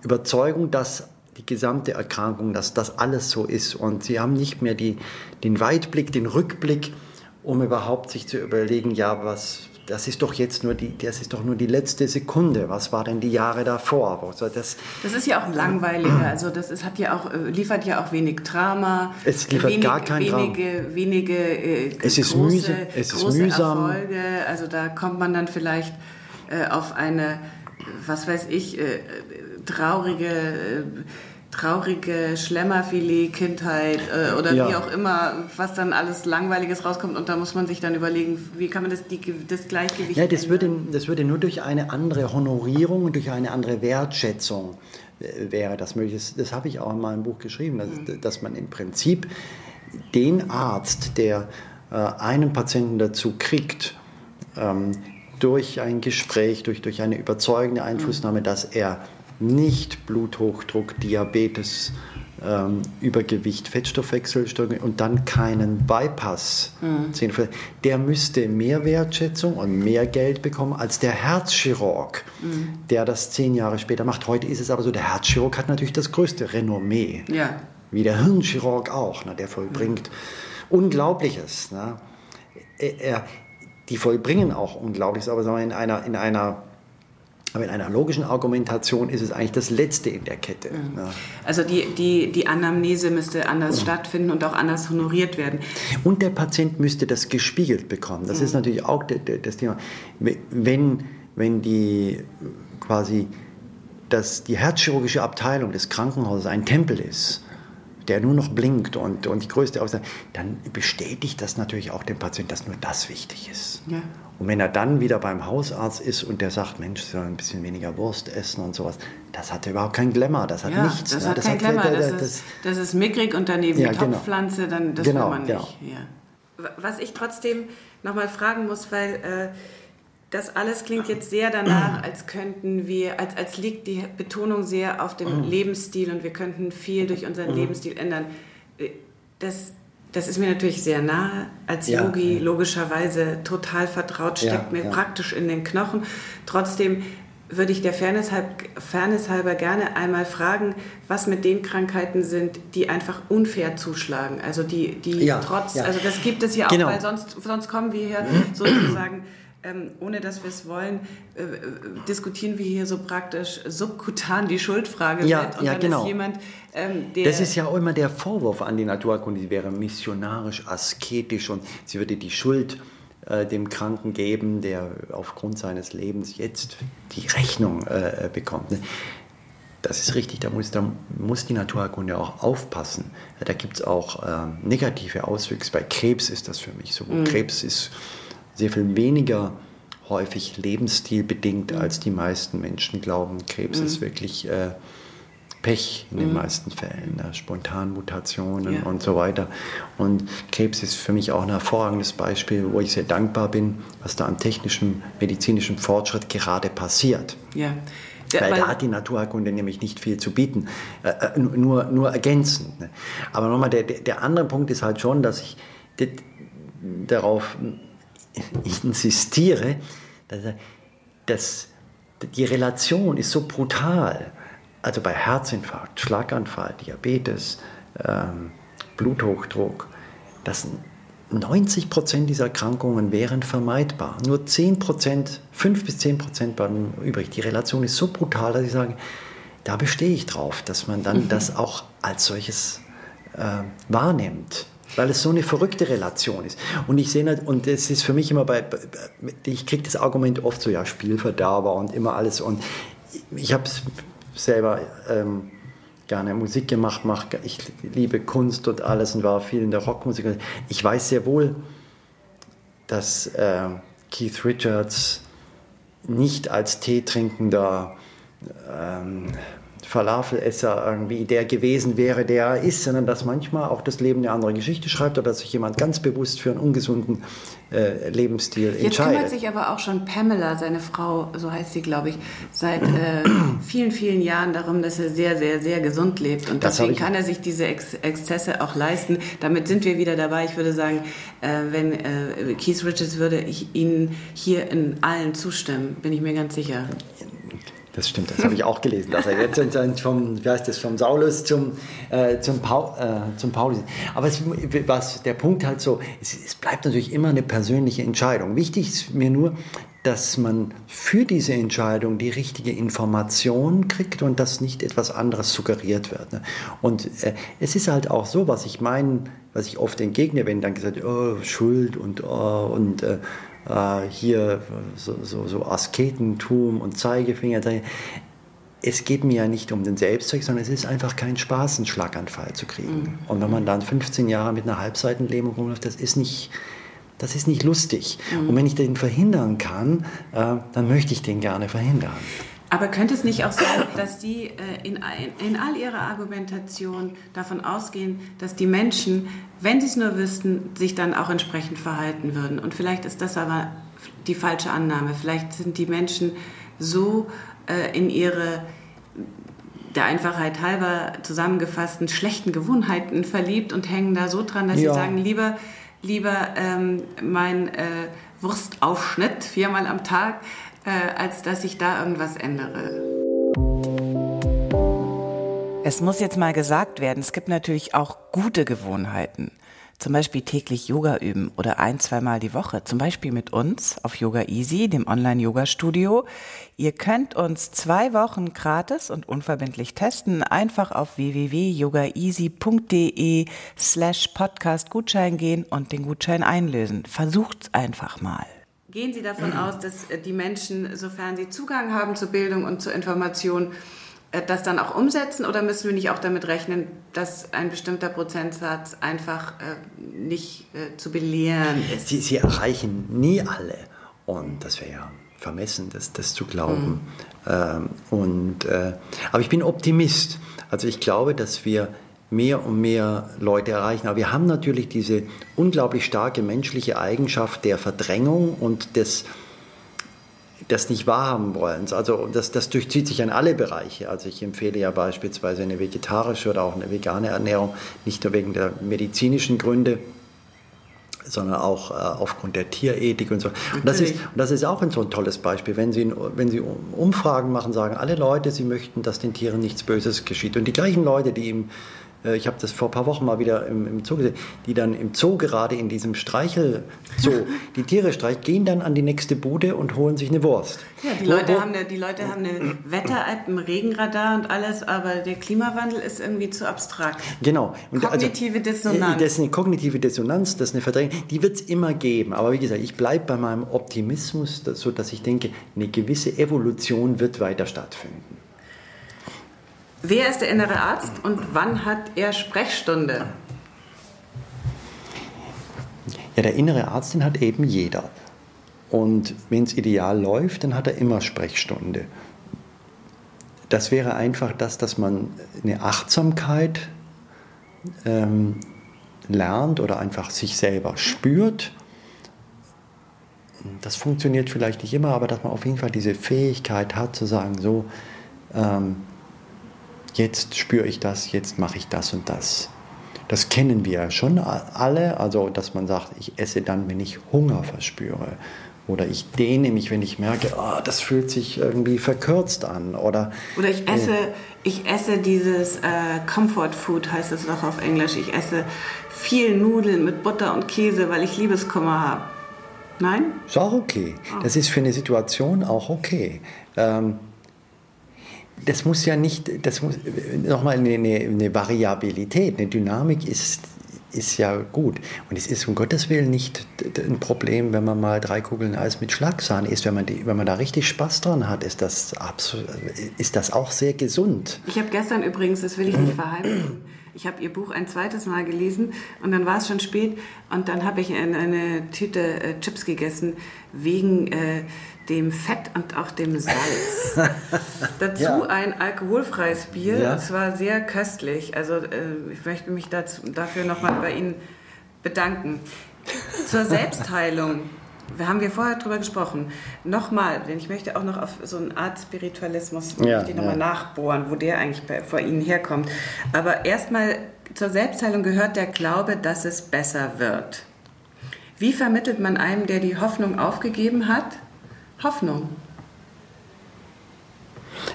Überzeugung, dass die gesamte Erkrankung, dass das alles so ist. Und Sie haben nicht mehr die, den Weitblick, den Rückblick, um überhaupt sich zu überlegen, ja, was, das ist doch jetzt nur die, das ist doch nur die letzte Sekunde. Was war denn die Jahre davor? Also das, Das ist ja auch langweiliger. Also das ist, hat ja auch, äh, liefert ja auch wenig Drama. Es liefert wenig, gar kein Drama. wenige, Wenige äh, Es ist große, mühsam, es ist große mühsam. Erfolge. Also da kommt man dann vielleicht äh, auf eine, was weiß ich, äh, traurige, äh, traurige Schlemmerfilet-Kindheit äh, oder Ja. wie auch immer, was dann alles Langweiliges rauskommt und da muss man sich dann überlegen, wie kann man das, die, das Gleichgewicht Ja, das würde, das würde nur durch eine andere Honorierung und durch eine andere Wertschätzung äh, wäre das möglich. Das, das habe ich auch in meinem Buch geschrieben, dass, dass man im Prinzip den Arzt, der äh, einen Patienten dazu kriegt, ähm, durch ein Gespräch, durch, durch eine überzeugende Einflussnahme, dass er nicht Bluthochdruck, Diabetes, ähm, Übergewicht, Fettstoffwechselstörung und dann keinen Bypass, Zähne- der müsste mehr Wertschätzung und mehr Geld bekommen als der Herzchirurg, der das zehn Jahre später macht. Heute ist es aber so, der Herzchirurg hat natürlich das größte Renommee Ja. wie der Hirnchirurg auch, ne, der vollbringt Unglaubliches. Ne. Er, er, die vollbringen auch Unglaubliches, aber in einer, in einer aber in einer logischen Argumentation ist es eigentlich das Letzte in der Kette. Ne. Also die, die, die Anamnese müsste anders stattfinden und auch anders honoriert werden. Und der Patient müsste das gespiegelt bekommen. Das ist natürlich auch das Thema. Wenn, wenn die quasi dass die herzchirurgische Abteilung des Krankenhauses ein Tempel ist, der nur noch blinkt und, und die größte Aussage, dann bestätigt das natürlich auch dem Patienten, dass nur das wichtig ist. Ja. Und wenn er dann wieder beim Hausarzt ist und der sagt, Mensch, soll ein bisschen weniger Wurst essen und sowas, das hat überhaupt kein Glamour, das hat Ja, nichts. das ne? hat kein Glamour, das, ist, das ist mickrig und daneben Ja, die genau. Topfpflanze, dann, das Genau, will man genau. nicht. Ja. Was ich trotzdem nochmal fragen muss, weil äh, das alles klingt jetzt sehr danach, *clears throat* als könnten wir, als, als liegt die Betonung sehr auf dem Lebensstil und wir könnten viel durch unseren Lebensstil ändern. Äh, Das, das ist mir natürlich sehr nahe, als Ja. Yogi logischerweise total vertraut, Ja, steckt mir ja. praktisch in den Knochen. Trotzdem würde ich der Fairness, halb, Fairness halber gerne einmal fragen, was mit den Krankheiten sind, die einfach unfair zuschlagen. Also die, die Ja, trotz, ja. also das gibt es ja auch, Genau. weil sonst, sonst kommen wir hier *clears throat* sozusagen, ähm, ohne dass wir es wollen, äh, äh, diskutieren wir hier so praktisch subkutan die Schuldfrage Ja, mit. Und ja, dann genau. ist jemand, ähm. Das ist ja auch immer der Vorwurf an die Naturkunde, sie wäre missionarisch, asketisch und sie würde die Schuld äh, dem Kranken geben, der aufgrund seines Lebens jetzt die Rechnung äh, bekommt. ne? Das ist richtig, da muss, da muss die Naturkunde auch aufpassen. Da gibt es auch äh, negative Auswüchse. Bei Krebs ist das für mich so. Krebs ist sehr viel weniger häufig lebensstilbedingt, als die meisten Menschen glauben. Krebs ist wirklich äh, Pech in den meisten Fällen, ne? Spontanmutationen Ja. und so weiter. Und Krebs ist für mich auch ein hervorragendes Beispiel, wo ich sehr dankbar bin, was da am technischen, medizinischen Fortschritt gerade passiert. ja. Der, Weil weil- da hat die Naturheilkunde nämlich nicht viel zu bieten, äh, äh, nur, nur ergänzend. Ne? Aber nochmal, der, der der andere Punkt ist halt schon, dass ich darauf insistiere, dass, dass die Relation ist so brutal. Also bei Herzinfarkt, Schlaganfall, Diabetes, ähm, Bluthochdruck, dass 90 Prozent dieser Erkrankungen wären vermeidbar. Nur 10 Prozent, 5 bis 10 Prozent bleiben übrig. Die Relation ist so brutal, dass ich sage, da bestehe ich drauf, dass man dann das auch als solches äh, wahrnimmt. Weil es so eine verrückte Relation ist. Und ich sehe nicht, und es ist für mich immer bei, bei- ich kriege das Argument oft so, ja, Spielverderber und immer alles. Und ich habe es selber ähm, gerne Musik gemacht, mach, ich liebe Kunst und alles und war viel in der Rockmusik. Ich weiß sehr wohl, dass äh, Keith Richards nicht als teetrinkender ähm, Falafelesser irgendwie der gewesen wäre, der er ist, sondern dass manchmal auch das Leben eine andere Geschichte schreibt oder dass sich jemand ganz bewusst für einen ungesunden äh, Lebensstil Jetzt kümmert entscheidet. sich aber auch schon Pamela, seine Frau, so heißt sie, glaube ich, seit äh, *clears throat* vielen, vielen Jahren darum, dass er sehr, sehr, sehr gesund lebt. Und Das deswegen kann er sich diese Ex Exzesse auch leisten. Damit sind wir wieder dabei. Ich würde sagen, äh, wenn äh, Keith Richards würde ich Ihnen hier in allen zustimmen, bin ich mir ganz sicher. Das stimmt, das habe ich auch gelesen, dass er jetzt vom, wie heißt das, vom Saulus zum, äh, zum, Paul, äh, zum Paulus. Aber es, was der Punkt halt so, es, es bleibt natürlich immer eine persönliche Entscheidung. Wichtig ist mir nur, dass man für diese Entscheidung die richtige Information kriegt und dass nicht etwas anderes suggeriert wird. Ne? Und äh, es ist halt auch so, was ich meine, was ich oft entgegne, wenn dann gesagt oh, Schuld und, oh, und äh, äh, hier so, so, so Asketentum und Zeigefinger. Zeige- es geht mir ja nicht um den Selbstzweck, sondern es ist einfach kein Spaß, einen Schlaganfall zu kriegen. Mhm. Und wenn man dann 15 Jahre mit einer Halbseitenlähmung rumläuft, das ist nicht, das ist nicht lustig. Mhm. Und wenn ich den verhindern kann, äh, dann möchte ich den gerne verhindern. Aber könnte es nicht auch sein, dass die äh, in, in all ihrer Argumentation davon ausgehen, dass die Menschen, wenn sie es nur wüssten, sich dann auch entsprechend verhalten würden? Und vielleicht ist das aber die falsche Annahme. Vielleicht sind die Menschen so äh, in ihre der Einfachheit halber zusammengefassten schlechten Gewohnheiten verliebt und hängen da so dran, dass ja. sie sagen, lieber, lieber ähm, mein äh, Wurstaufschnitt viermal am Tag, äh, als dass ich da irgendwas ändere. Es muss jetzt mal gesagt werden, es gibt natürlich auch gute Gewohnheiten. Zum Beispiel täglich Yoga üben oder ein, zweimal die Woche. Zum Beispiel mit uns auf Yoga Easy, dem Online-Yoga-Studio. Ihr könnt uns zwei Wochen gratis und unverbindlich testen. Einfach auf www.yogaeasy.de slash Podcast Gutschein gehen und den Gutschein einlösen. Versucht's einfach mal. Gehen Sie davon aus, dass die Menschen, sofern sie Zugang haben zur Bildung und zur Information, äh, das dann auch umsetzen oder müssen wir nicht auch damit rechnen, dass ein bestimmter Prozentsatz einfach äh, nicht äh, zu belehren ist? Sie, sie, erreichen nie alle und das wäre ja vermessen, das, das zu glauben. Mhm. Ähm, und, äh, aber ich bin Optimist. Also ich glaube, dass wir mehr und mehr Leute erreichen. Aber wir haben natürlich diese unglaublich starke menschliche Eigenschaft der Verdrängung und des das nicht wahrhaben wollen. Also das, das durchzieht sich an alle Bereiche. Also ich empfehle ja beispielsweise eine vegetarische oder auch eine vegane Ernährung, nicht nur wegen der medizinischen Gründe, sondern auch äh, aufgrund der Tierethik und so. Und das, ist, und das ist auch ein so ein tolles Beispiel. Wenn Sie, wenn Sie Umfragen machen, sagen alle Leute, sie möchten, dass den Tieren nichts Böses geschieht. Und die gleichen Leute, die im ich habe das vor ein paar Wochen mal wieder im, im, Zoo gesehen, die dann im Zoo gerade in diesem Streichel Zoo die Tiere streichen, gehen dann an die nächste Bude und holen sich eine Wurst. Ja, die Leute, wo, haben, eine, die Leute haben eine Wetter-App, ein Regenradar und alles, aber der Klimawandel ist irgendwie zu abstrakt. Genau. Und also, kognitive also, Dissonanz. Das ist eine kognitive Dissonanz, das ist eine Verdrängung, die wird es immer geben. Aber wie gesagt, ich bleibe bei meinem Optimismus, so dass ich denke, eine gewisse Evolution wird weiter stattfinden. Wer ist der innere Arzt und wann hat er Sprechstunde? Ja, der innere Arzt, den hat eben jeder. Und wenn es ideal läuft, dann hat er immer Sprechstunde. Das wäre einfach das, dass man eine Achtsamkeit ähm, lernt oder einfach sich selber spürt. Das funktioniert vielleicht nicht immer, aber dass man auf jeden Fall diese Fähigkeit hat zu sagen, so, ähm, jetzt spüre ich das, jetzt mache ich das und das. Das kennen wir schon alle, also dass man sagt, ich esse dann, wenn ich Hunger verspüre. Oder ich dehne mich, wenn ich merke, oh, das fühlt sich irgendwie verkürzt an. Oder, oder ich esse, äh, ich esse dieses äh, Comfort Food, heißt es noch auf Englisch. Ich esse viel Nudeln mit Butter und Käse, weil ich Liebeskummer habe. Nein? Ist auch okay. Oh. Das ist für eine Situation auch okay. Ähm, das muss ja nicht, das muss nochmal eine, eine Variabilität, eine Dynamik ist, ist ja gut. Und es ist um Gottes Willen nicht ein Problem, wenn man mal drei Kugeln Eis mit Schlagsahne isst. Wenn man, die, wenn man da richtig Spaß dran hat, ist das, absolut, ist das auch sehr gesund. Ich habe gestern übrigens, das will ich nicht verheimlichen, ich habe ihr Buch ein zweites Mal gelesen und dann war es schon spät und dann habe ich eine, eine Tüte äh, Chips gegessen wegen äh, dem Fett und auch dem Salz. *laughs* dazu ja. ein alkoholfreies Bier. Ja. Es war sehr köstlich. Also äh, ich möchte mich dazu, dafür nochmal bei Ihnen bedanken. Zur Selbstheilung. Wir haben wir vorher drüber gesprochen. Nochmal, denn ich möchte auch noch auf so eine Art Spiritualismus ja, ja. nochmal nachbohren, wo der eigentlich bei, vor Ihnen herkommt. Aber erstmal zur Selbstheilung gehört der Glaube, dass es besser wird. Wie vermittelt man einem, der die Hoffnung aufgegeben hat, Hoffnung?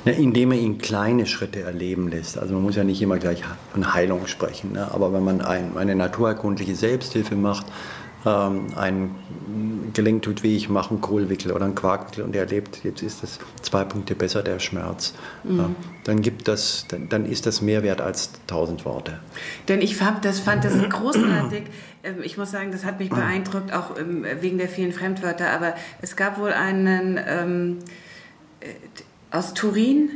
Ja, indem er ihn kleine Schritte erleben lässt. Also man muss ja nicht immer gleich von Heilung sprechen, ne? aber wenn man ein, eine naturerkundliche Selbsthilfe macht, ähm, ein Gelenk tut weh, ich mache einen Kohlwickel oder einen Quarkwickel und er erlebt, jetzt ist es zwei Punkte besser, der Schmerz. Mhm. Ja, dann, gibt das, dann, dann, ist das mehr wert als tausend Worte. Denn ich fand das, fand das *clears throat* großartig. Ähm, ich muss sagen, das hat mich beeindruckt, auch ähm, wegen der vielen Fremdwörter. Aber es gab wohl einen ähm, äh, aus Turin,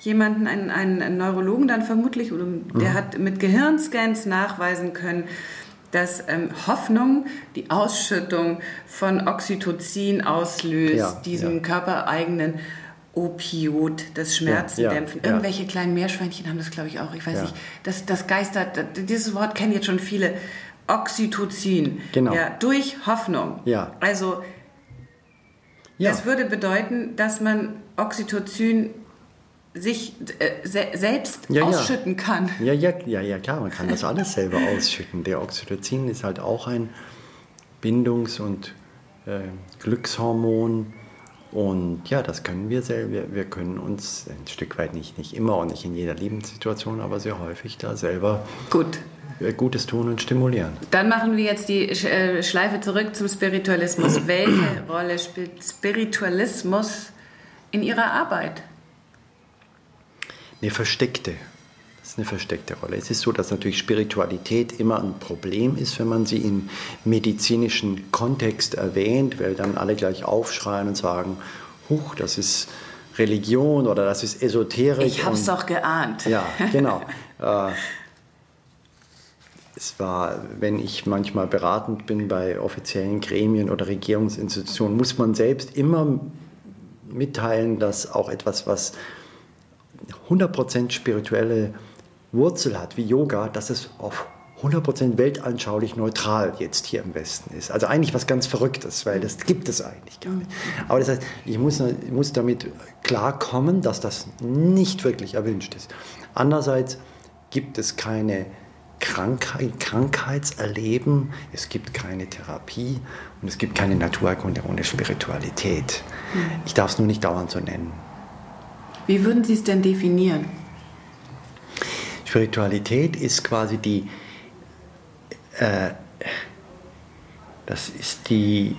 jemanden, einen, einen Neurologen dann vermutlich, der Mhm. hat mit Gehirnscans nachweisen können, dass ähm, Hoffnung die Ausschüttung von Oxytocin auslöst, Ja, diesem ja. körpereigenen Opiot, das Schmerzen Ja. Irgendwelche kleinen Meerschweinchen haben das, glaube ich, auch. Ich weiß nicht. Das, das geistert, dieses Wort kennen jetzt schon viele. Oxytocin. Genau. Ja, durch Hoffnung. Ja. Also, das würde bedeuten, dass man Oxytocin sich äh, se selbst Ja, ja. ausschütten kann. Ja, ja, ja, ja, klar, man kann das alles selber *laughs* ausschütten. Der Oxytocin ist halt auch ein Bindungs- und äh, Glückshormon. Und ja, das können wir selber. Wir, können uns ein Stück weit nicht, nicht immer und nicht in jeder Lebenssituation, aber sehr häufig da selber Gut. äh, Gutes tun und stimulieren. Dann machen wir jetzt die äh, Schleife zurück zum Spiritualismus. Welche *clears throat* Rolle spielt Spiritualismus in Ihrer Arbeit? Eine versteckte. Das ist eine versteckte Rolle. Es ist so, dass natürlich Spiritualität immer ein Problem ist, wenn man sie im medizinischen Kontext erwähnt, weil dann alle gleich aufschreien und sagen, huch, das ist Religion oder das ist Esoterik. Ich habe es doch geahnt. Ja, genau. *laughs* äh, es war, wenn ich manchmal beratend bin bei offiziellen Gremien oder Regierungsinstitutionen, muss man selbst immer mitteilen, dass auch etwas, was 100% spirituelle Wurzel hat, wie Yoga, dass es auf 100% weltanschaulich neutral jetzt hier im Westen ist. Also eigentlich was ganz Verrücktes, weil das gibt es eigentlich gar nicht. Aber das heißt, ich muss, ich muss damit klarkommen, dass das nicht wirklich erwünscht ist. Andererseits gibt es keine Krankheit, Krankheitserleben, es gibt keine Therapie und es gibt keine Naturerkunde ohne Spiritualität. Ich darf es nur nicht dauernd so nennen. Wie würden Sie es denn definieren? Spiritualität ist quasi die, äh, das ist die,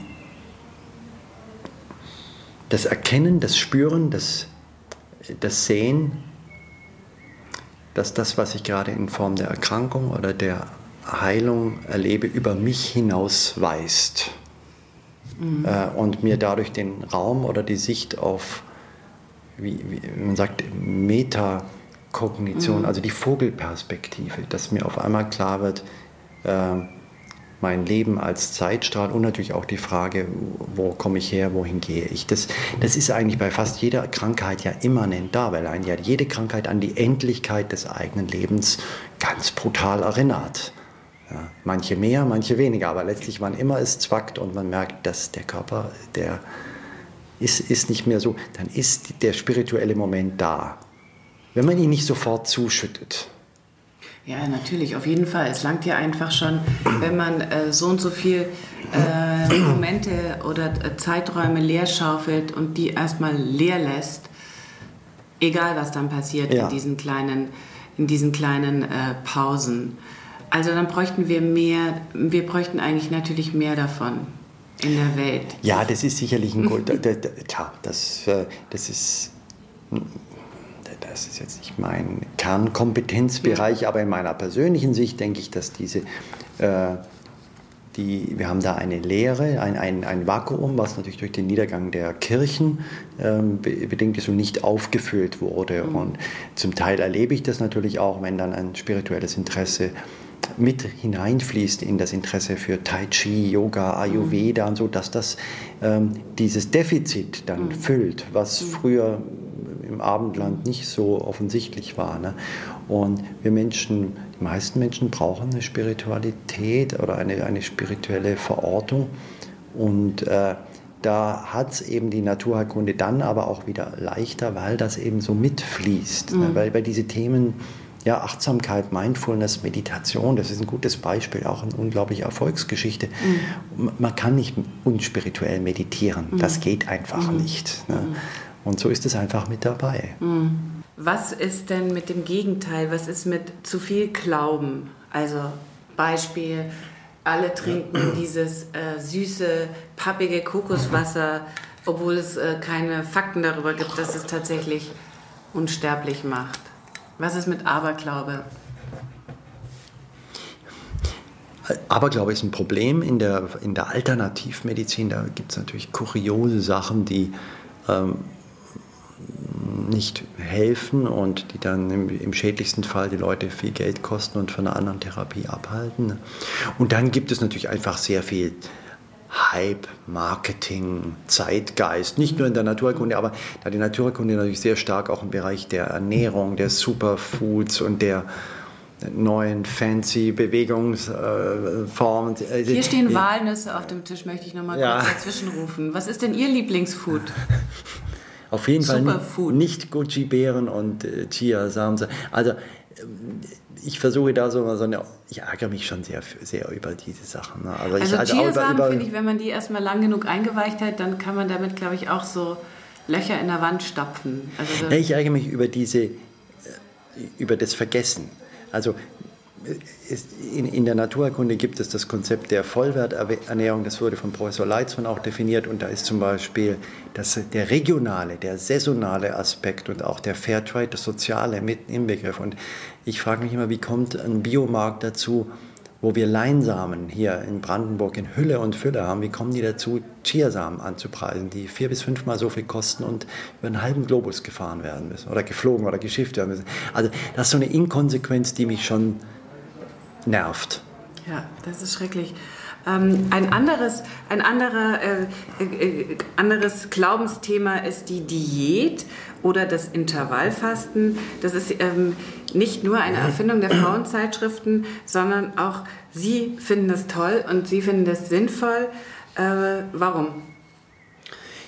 das Erkennen, das Spüren, das, das Sehen, dass das, was ich gerade in Form der Erkrankung oder der Heilung erlebe, über mich hinaus weist. Äh, und mir dadurch den Raum oder die Sicht auf, wie, wie man sagt, Metakognition, also die Vogelperspektive, dass mir auf einmal klar wird, äh, mein Leben als Zeitstrahl und natürlich auch die Frage, wo komme ich her, wohin gehe ich. Das, das ist eigentlich bei fast jeder Krankheit ja immanent da, weil einen ja jede Krankheit an die Endlichkeit des eigenen Lebens ganz brutal erinnert. Ja, manche mehr, manche weniger, aber letztlich, wann immer es zwackt und man merkt, dass der Körper, der ist, ist nicht mehr so, dann ist der spirituelle Moment da. Wenn man ihn nicht sofort zuschüttet. Ja, natürlich, auf jeden Fall. Es langt ja einfach schon, wenn man äh, so und so viel äh, Momente oder äh, Zeiträume leer schaufelt und die erstmal leer lässt, egal was dann passiert Ja. in diesen kleinen, in diesen kleinen äh, Pausen. Also dann bräuchten wir mehr, wir bräuchten eigentlich natürlich mehr davon in der Welt. Ja, das ist sicherlich ein Grund. Klar, das, äh, das ist. Das ist jetzt nicht mein Kernkompetenzbereich, aber in meiner persönlichen Sicht denke ich, dass diese, äh, die, wir haben da eine Leere, ein, ein, ein Vakuum, was natürlich durch den Niedergang der Kirchen ähm, be- bedingt ist und nicht aufgefüllt wurde. Und zum Teil erlebe ich das natürlich auch, wenn dann ein spirituelles Interesse mit hineinfließt in das Interesse für Tai Chi, Yoga, Ayurveda und so, dass das ähm, dieses Defizit dann füllt, was früher im Abendland nicht so offensichtlich war. Ne? Und wir Menschen, die meisten Menschen brauchen eine Spiritualität oder eine, eine spirituelle Verortung. Und äh, da hat es eben die Naturheilkunde dann aber auch wieder leichter, weil das eben so mitfließt. Ne? Weil, weil diese Themen, ja, Achtsamkeit, Mindfulness, Meditation, das ist ein gutes Beispiel, auch eine unglaubliche Erfolgsgeschichte. M- Man kann nicht unspirituell meditieren, das geht einfach nicht. Ne? Und so ist es einfach mit dabei. Was ist denn mit dem Gegenteil? Was ist mit zu viel Glauben? Also Beispiel, alle trinken dieses äh, süße, pappige Kokoswasser, obwohl es äh, keine Fakten darüber gibt, dass es tatsächlich unsterblich macht. Was ist mit Aberglaube? Aberglaube ist ein Problem in der, in der Alternativmedizin. Da gibt es natürlich kuriose Sachen, die ähm, nicht helfen und die dann im, im, schädlichsten Fall die Leute viel Geld kosten und von einer anderen Therapie abhalten. Und dann gibt es natürlich einfach sehr viel Hype, Marketing, Zeitgeist, nicht nur in der Naturkunde, aber da die Naturkunde natürlich sehr stark auch im Bereich der Ernährung, der Superfoods und der neuen fancy Bewegungsformen. Äh, Hier stehen Walnüsse auf dem Tisch, möchte ich noch mal ja. kurz dazwischen rufen. Was ist denn Ihr Lieblingsfood? auf jeden Superfood. Fall nicht Gucci-Beeren und äh, Chia-Samen. Also ich versuche da so, so eine, ich ärgere mich schon sehr, sehr über diese Sachen. Ne? Also, also, also Chiasamen finde ich, wenn man die erstmal lang genug eingeweicht hat, dann kann man damit, glaube ich, auch so Löcher in der Wand stopfen. Also ja, ich ärgere mich über diese, äh, über das Vergessen. Also in, in, der Naturerkunde gibt es das Konzept der Vollwerternährung, das wurde von Professor Leitzmann auch definiert und da ist zum Beispiel das, der regionale, der saisonale Aspekt und auch der Fairtrade, das Soziale mit im Begriff. Und ich frage mich immer, wie kommt ein Biomarkt dazu, wo wir Leinsamen hier in Brandenburg in Hülle und Fülle haben, wie kommen die dazu, Chiasamen anzupreisen, die vier bis fünfmal so viel kosten und über einen halben Globus gefahren werden müssen oder geflogen oder geschifft werden müssen. Also das ist so eine Inkonsequenz, die mich schon nervt. Ja, das ist schrecklich. Ähm, ein anderes, ein anderer, äh, äh, anderes Glaubensthema ist die Diät oder das Intervallfasten. Das ist ähm, nicht nur eine Erfindung der Frauenzeitschriften, sondern auch Sie finden das toll und Sie finden das sinnvoll. Äh, warum?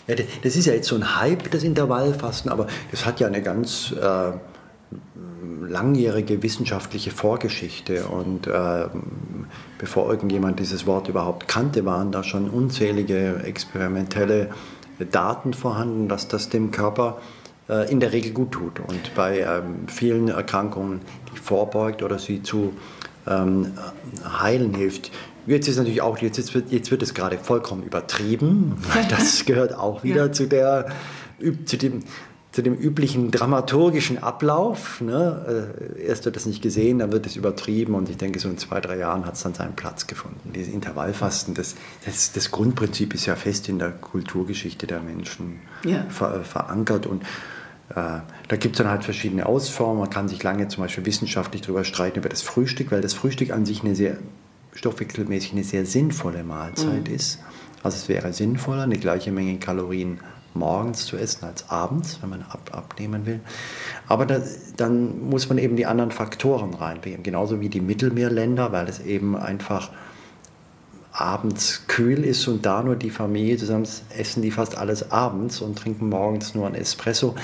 Ja, das ist ja jetzt so ein Hype, das Intervallfasten, aber das hat ja eine ganz äh, langjährige wissenschaftliche Vorgeschichte und äh, bevor irgendjemand dieses Wort überhaupt kannte, waren da schon unzählige experimentelle Daten vorhanden, dass das dem Körper äh, in der Regel gut tut und bei ähm, vielen Erkrankungen die vorbeugt oder sie zu ähm, heilen hilft. Jetzt ist natürlich auch, jetzt, wird, jetzt wird es gerade vollkommen übertrieben. *laughs* Das gehört auch wieder ja. zu, der, zu dem zu dem üblichen dramaturgischen Ablauf. Ne? Äh, erst wird das nicht gesehen, dann wird es übertrieben und ich denke, so in zwei, drei Jahren hat es dann seinen Platz gefunden. Dieses Intervallfasten, das, das, das, Grundprinzip ist ja fest in der Kulturgeschichte der Menschen ja. ver, verankert und äh, da gibt es dann halt verschiedene Ausformen. Man kann sich lange zum Beispiel wissenschaftlich darüber streiten, über das Frühstück, weil das Frühstück an sich eine sehr stoffwechselmäßig eine sehr sinnvolle Mahlzeit mhm. ist. Also es wäre sinnvoller, eine gleiche Menge Kalorien morgens zu essen als abends, wenn man ab, abnehmen will. Aber da, dann muss man eben die anderen Faktoren reinbringen, genauso wie die Mittelmeerländer, weil es eben einfach abends kühl ist und da nur die Familie zusammen essen die fast alles abends und trinken morgens nur ein Espresso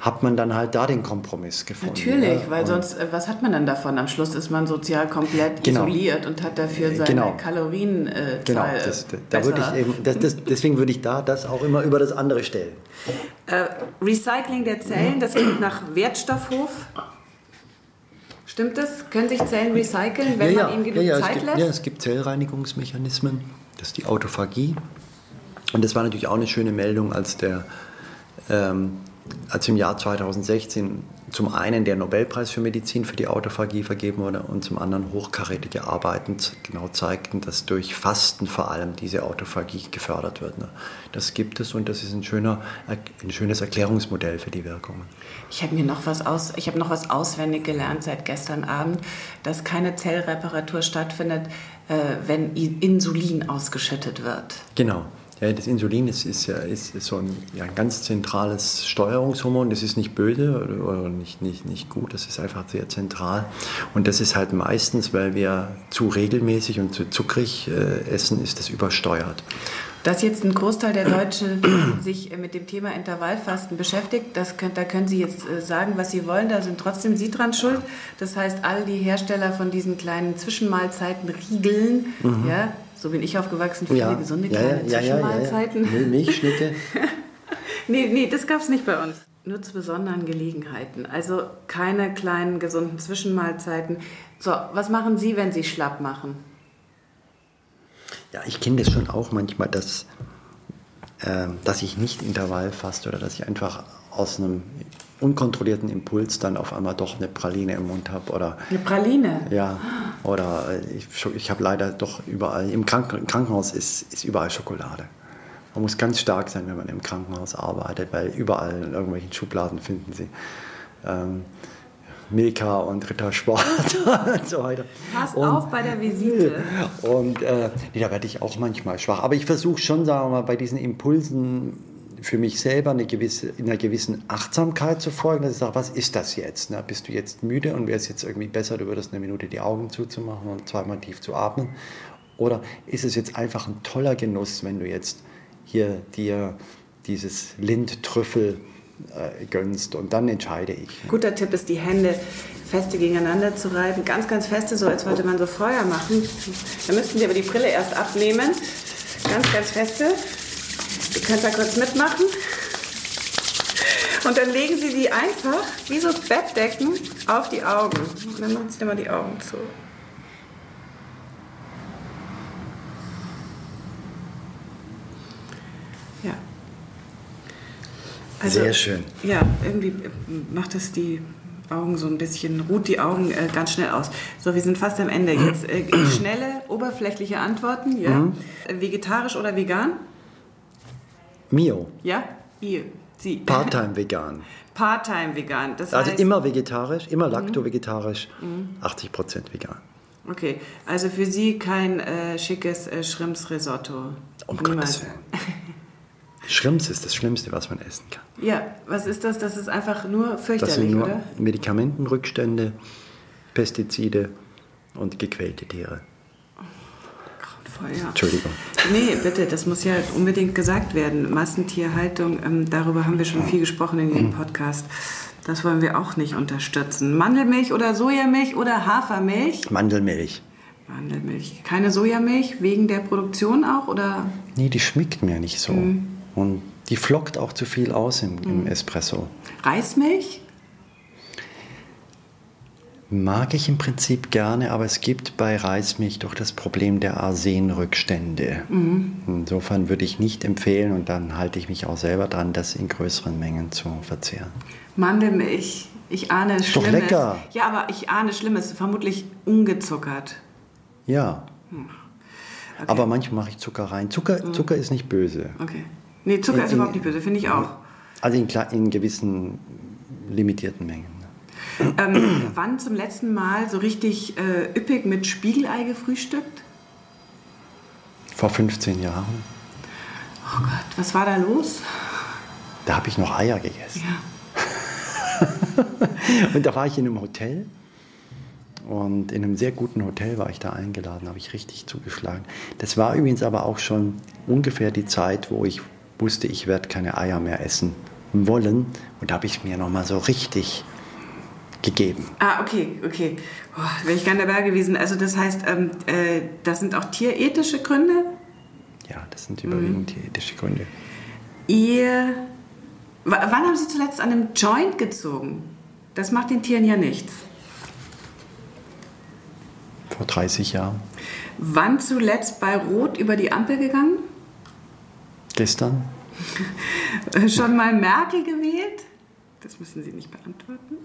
hat man dann halt da den Kompromiss gefunden. Natürlich, ja? weil und sonst, äh, was hat man dann davon? Am Schluss ist man sozial komplett genau. isoliert und hat dafür seine genau. Kalorien. Äh, genau, das, da würde ich eben, das, das, deswegen würde ich da das auch immer über das andere stellen. Äh, Recycling der Zellen, das klingt nach Wertstoffhof. Stimmt das? Können sich Zellen recyceln, wenn ja, man ihnen genug ja, Zeit gibt, lässt? Ja, es gibt Zellreinigungsmechanismen. Das ist die Autophagie. Und das war natürlich auch eine schöne Meldung, als der ähm, als im Jahr 2016 zum einen der Nobelpreis für Medizin für die Autophagie vergeben wurde und zum anderen hochkarätige Arbeiten genau zeigten, dass durch Fasten vor allem diese Autophagie gefördert wird. Ne? Das gibt es und das ist ein, schöner, ein schönes Erklärungsmodell für die Wirkungen. Ich habe mir noch was aus, ich habe noch was auswendig gelernt seit gestern Abend, dass keine Zellreparatur stattfindet, äh, wenn Insulin ausgeschüttet wird. Genau. Ja, das Insulin ist, ist, ja, ist, so ein, ja, ein ganz zentrales Steuerungshormon. Das ist nicht böse oder, nicht, nicht, nicht gut, das ist einfach sehr zentral. Und das ist halt meistens, weil wir zu regelmäßig und zu zuckrig äh, essen, ist das übersteuert. Dass jetzt ein Großteil der Deutschen *clears throat* sich mit dem Thema Intervallfasten beschäftigt, das könnt, da können Sie jetzt äh, sagen, was Sie wollen, da sind trotzdem Sie dran schuld. Das heißt, all die Hersteller von diesen kleinen Zwischenmahlzeiten, Riegeln, mhm. ja, so bin ich aufgewachsen, viele ja, gesunde kleine ja, Zwischenmahlzeiten. Ja, Milchschnitte. *laughs* nee, nee, das gab es nicht bei uns. Nur zu besonderen Gelegenheiten. Also keine kleinen gesunden Zwischenmahlzeiten. So, was machen Sie, wenn Sie schlapp machen? Ja, ich kenne das schon auch manchmal, dass, äh, dass ich nicht Intervall faste oder dass ich einfach aus einem unkontrollierten Impuls dann auf einmal doch eine Praline im Mund habe. Oder, eine Praline? Ja. Oder ich, ich habe leider doch überall, im, Kranken, Krankenhaus ist, ist überall Schokolade. Man muss ganz stark sein, wenn man im Krankenhaus arbeitet, weil überall in irgendwelchen Schubladen finden Sie ähm, Milka und Rittersport *laughs* und so weiter. Pass und, auf bei der Visite. *laughs* Und äh, nee, da werde ich auch manchmal schwach. Aber ich versuche schon, sagen wir mal, bei diesen Impulsen für mich selber eine gewisse, in einer gewissen Achtsamkeit zu folgen, dass ich sage, was ist das jetzt? Ne? Bist du jetzt müde und wäre es jetzt irgendwie besser, du würdest eine Minute die Augen zuzumachen und zweimal tief zu atmen? Oder ist es jetzt einfach ein toller Genuss, wenn du jetzt hier dir dieses Lindtrüffel äh, gönnst und dann entscheide ich. Guter Tipp ist, die Hände feste gegeneinander zu reiben. Ganz, ganz feste, so als wollte man so Feuer machen. Da müssten Sie aber die Brille erst abnehmen. Ganz, ganz feste. Ihr könnt da kurz mitmachen. Und dann legen Sie die einfach wie so Bettdecken auf die Augen. Und dann machen Sie immer die Augen zu. Ja. Also, Sehr schön. Ja, irgendwie macht es die Augen so ein bisschen, ruht die Augen äh, ganz schnell aus. So, wir sind fast am Ende. Jetzt äh, *clears throat* schnelle, oberflächliche Antworten. Ja? Mhm. Vegetarisch oder vegan? Mio, Ja? Ihr. Sie. Part-Time vegan. *laughs* Part-time vegan. Das Also heißt, immer vegetarisch, immer lacto-vegetarisch, 80% vegan. Okay, also für Sie kein äh, schickes äh, Shrimps-Risotto. Um Niemals. Gottes Willen. *laughs* Schrimps ist das Schlimmste, was man essen kann. Ja, was ist das? Das ist einfach nur Das fürchterlich, sind nur oder? Medikamentenrückstände, Pestizide und gequälte Tiere. Voll, ja. Entschuldigung. Nee, bitte, das muss ja unbedingt gesagt werden. Massentierhaltung, ähm, darüber haben wir schon viel gesprochen in dem Podcast. Das wollen wir auch nicht unterstützen. Mandelmilch oder Sojamilch oder Hafermilch? Mandelmilch. Mandelmilch. Keine Sojamilch wegen der Produktion auch oder? Nee, die schmeckt mir nicht so. Mhm. Und die flockt auch zu viel aus im, im Espresso. Reismilch? Mag ich im Prinzip gerne, aber es gibt bei Reismilch doch das Problem der Arsenrückstände. Mhm. Insofern würde ich nicht empfehlen und dann halte ich mich auch selber dran, das in größeren Mengen zu verzehren. Mandelmilch. Ich ahne doch Schlimmes. lecker. Ja, aber ich ahne Schlimmes. Vermutlich ungezuckert. Ja. Hm. Aber manchmal mache ich Zucker rein. Zucker, Zucker ist nicht böse. Okay. Nee, Zucker In- ist überhaupt nicht böse, finde ich auch. Also in, in gewissen limitierten Mengen. Ähm, *clears throat* wann zum letzten Mal so richtig äh, üppig mit Spiegelei gefrühstückt? Vor 15 Jahren. Oh Gott, was war da los? Da habe ich noch Eier gegessen. Ja. *laughs* Und da war ich in einem Hotel. Und in einem sehr guten Hotel war ich da eingeladen, habe ich richtig zugeschlagen. Das war übrigens aber auch schon ungefähr die Zeit, wo ich wusste, ich werde keine Eier mehr essen wollen. Und da habe ich mir nochmal so richtig gegeben. Ah, okay, okay. Oh, Wäre ich gerne dabei gewesen. Also das heißt, ähm, äh, das sind auch tierethische Gründe. Ja, das sind überwiegend die ethische Gründe. Ihr, w wann haben Sie zuletzt an einem Joint gezogen? Das macht den Tieren ja nichts. Vor 30 Jahren. Wann zuletzt bei Rot über die Ampel gegangen? Gestern. *laughs* Schon mal Merkel gewählt? Das müssen Sie nicht beantworten.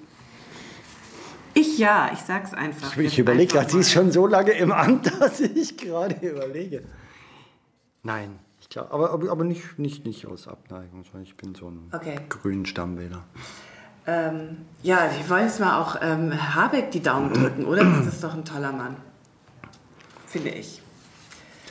Ich ja, ich sag's einfach. Ich Jetzt überlege gerade, sie ist schon so lange im Amt, *laughs* dass ich gerade überlege. Nein, ich glaube, aber, aber, aber nicht, nicht, nicht aus Abneigung, sondern ich bin so ein Okay. grünen Stammwähler. Ähm, ja, wir wollen jetzt mal auch ähm, Habeck die Daumen drücken, oder? Das ist doch ein toller Mann. Finde ich.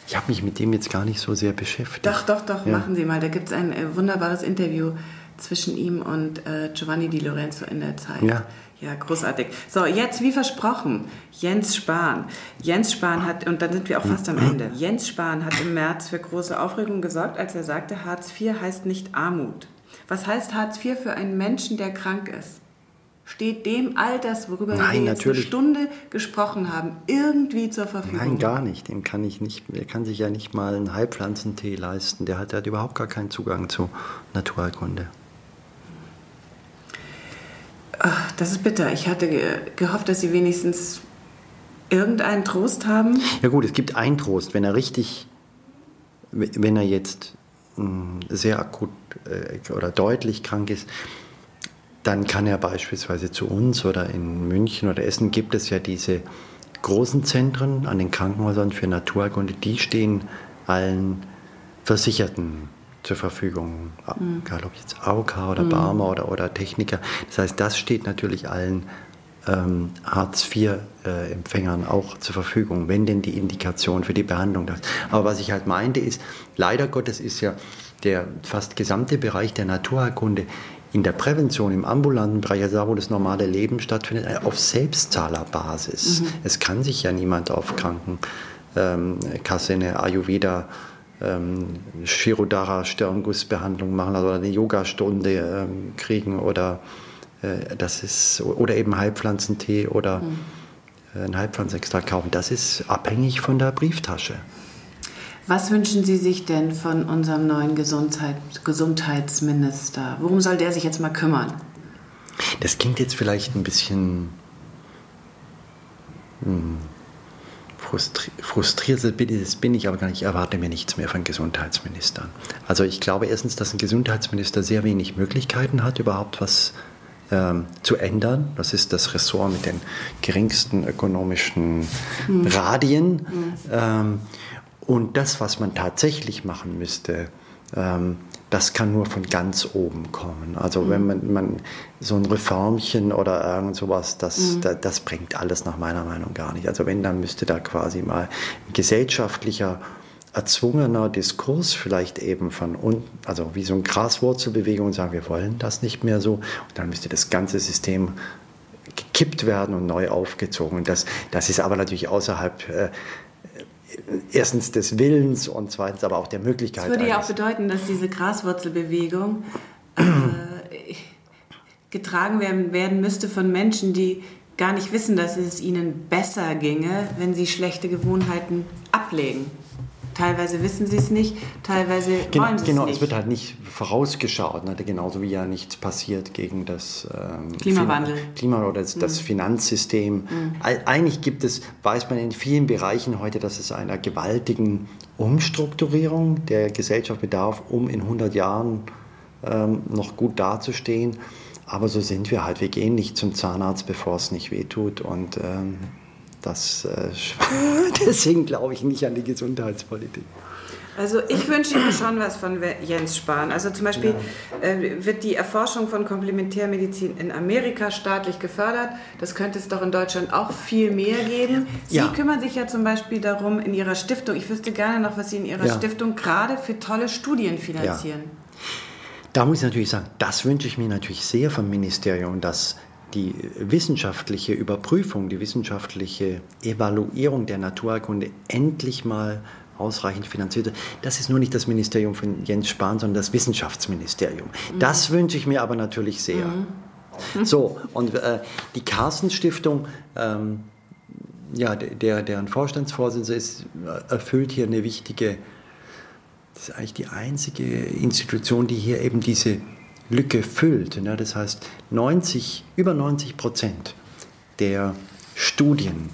Ich habe mich mit dem jetzt gar nicht so sehr beschäftigt. Doch, doch, doch, Ja. machen Sie mal. Da gibt es ein äh, wunderbares Interview zwischen ihm und äh, Giovanni Di Lorenzo in der Zeit. Ja. Ja, großartig. So, jetzt wie versprochen, Jens Spahn. Jens Spahn hat, und dann sind wir auch fast am Ende. Jens Spahn hat im März für große Aufregung gesorgt, als er sagte, Hartz IV heißt nicht Armut. Was heißt Hartz IV für einen Menschen, der krank ist? Steht dem all das, worüber Nein, wir jetzt natürlich. eine Stunde gesprochen haben, irgendwie zur Verfügung? Nein, gar nicht. Dem kann ich nicht. Der kann sich ja nicht mal einen Heilpflanzentee leisten. Der hat, der hat überhaupt gar keinen Zugang zu Naturheilkunde. Ach, das ist bitter. Ich hatte ge gehofft, dass Sie wenigstens irgendeinen Trost haben. Ja gut, es gibt einen Trost, wenn er richtig, wenn er jetzt mh, sehr akut äh, oder deutlich krank ist, dann kann er beispielsweise zu uns oder in München oder Essen gibt es ja diese großen Zentren an den Krankenhäusern für Naturheilkunde, die stehen allen Versicherten zur Verfügung, mhm. egal ob jetzt AOK oder mhm. Barmer oder, oder Techniker. Das heißt, das steht natürlich allen ähm, Hartz-IV-Empfängern äh, auch zur Verfügung, wenn denn die Indikation für die Behandlung da ist. Aber was ich halt meinte ist, leider Gottes ist ja der fast gesamte Bereich der Naturheilkunde in der Prävention, im ambulanten Bereich, also da wo das normale Leben stattfindet, äh, auf Selbstzahlerbasis. Mhm. Es kann sich ja niemand auf Krankenkasse ähm, eine Ayurveda ähm, Shirodara Stirngussbehandlung machen also eine Yogastunde ähm, kriegen oder äh, das ist oder eben Heilpflanzentee oder mhm. Äh, ein Heilpflanzenextrakt kaufen. Das ist abhängig von der Brieftasche. Was wünschen Sie sich denn von unserem neuen Gesundheit, Gesundheitsminister? Worum soll der sich jetzt mal kümmern? Das klingt jetzt vielleicht ein bisschen hm, frustri frustriert, das bin ich aber gar nicht. Ich erwarte mir nichts mehr von Gesundheitsministern. Also ich glaube erstens, dass ein Gesundheitsminister sehr wenig Möglichkeiten hat, überhaupt was ähm, zu ändern. Das ist das Ressort mit den geringsten ökonomischen hm. Radien. Hm. Ähm, und das, was man tatsächlich machen müsste, ähm, das kann nur von ganz oben kommen. Also mhm. wenn man, man, so ein Reformchen oder irgend sowas, das, mhm. da, das bringt alles nach meiner Meinung gar nicht. Also wenn, dann müsste da quasi mal ein gesellschaftlicher, erzwungener Diskurs vielleicht eben von unten, also wie so eine Graswurzelbewegung sagen, wir wollen das nicht mehr so. Und dann müsste das ganze System gekippt werden und neu aufgezogen. Das, das ist aber natürlich außerhalb äh, erstens des Willens und zweitens aber auch der Möglichkeit. Das würde ja auch bedeuten, dass diese Graswurzelbewegung äh, getragen werden, werden müsste von Menschen, die gar nicht wissen, dass es ihnen besser ginge, wenn sie schlechte Gewohnheiten ablegen. Teilweise wissen sie es nicht, teilweise genau, wollen sie genau, es nicht. es wird halt nicht vorausgeschaut, ne? genauso wie ja nichts passiert gegen das ähm, Klimawandel. Klima oder das, das mhm. Finanzsystem. Mhm. Eigentlich gibt es, weiß man in vielen Bereichen heute, dass es einer gewaltigen Umstrukturierung der Gesellschaft bedarf, um in 100 Jahren ähm, noch gut dazustehen. Aber so sind wir halt. Wir gehen nicht zum Zahnarzt, bevor es nicht wehtut. Und ähm, das, äh, *laughs* deswegen glaube ich nicht an die Gesundheitspolitik. Also ich wünsche mir schon was von Jens Spahn. Also zum Beispiel ja. äh, wird die Erforschung von Komplementärmedizin in Amerika staatlich gefördert. Das könnte es doch in Deutschland auch viel mehr geben. Sie ja. kümmern sich ja zum Beispiel darum in Ihrer Stiftung. Ich wüsste gerne noch, was Sie in Ihrer ja. Stiftung gerade für tolle Studien finanzieren. Da muss ich natürlich sagen, das wünsche ich mir natürlich sehr vom Ministerium, dass die wissenschaftliche Überprüfung, die wissenschaftliche Evaluierung der Naturerkunde endlich mal ausreichend finanziert wird. Das ist nur nicht das Ministerium von Jens Spahn, sondern das Wissenschaftsministerium. Mhm. Das wünsche ich mir aber natürlich sehr. Mhm. *laughs* So, und äh, die Carsten-Stiftung, ähm, ja, der, deren Vorstandsvorsitzender ist, erfüllt hier eine wichtige, das ist eigentlich die einzige Institution, die hier eben diese Lücke füllt. Ne? Das heißt, 90, über 90 Prozent der Studien,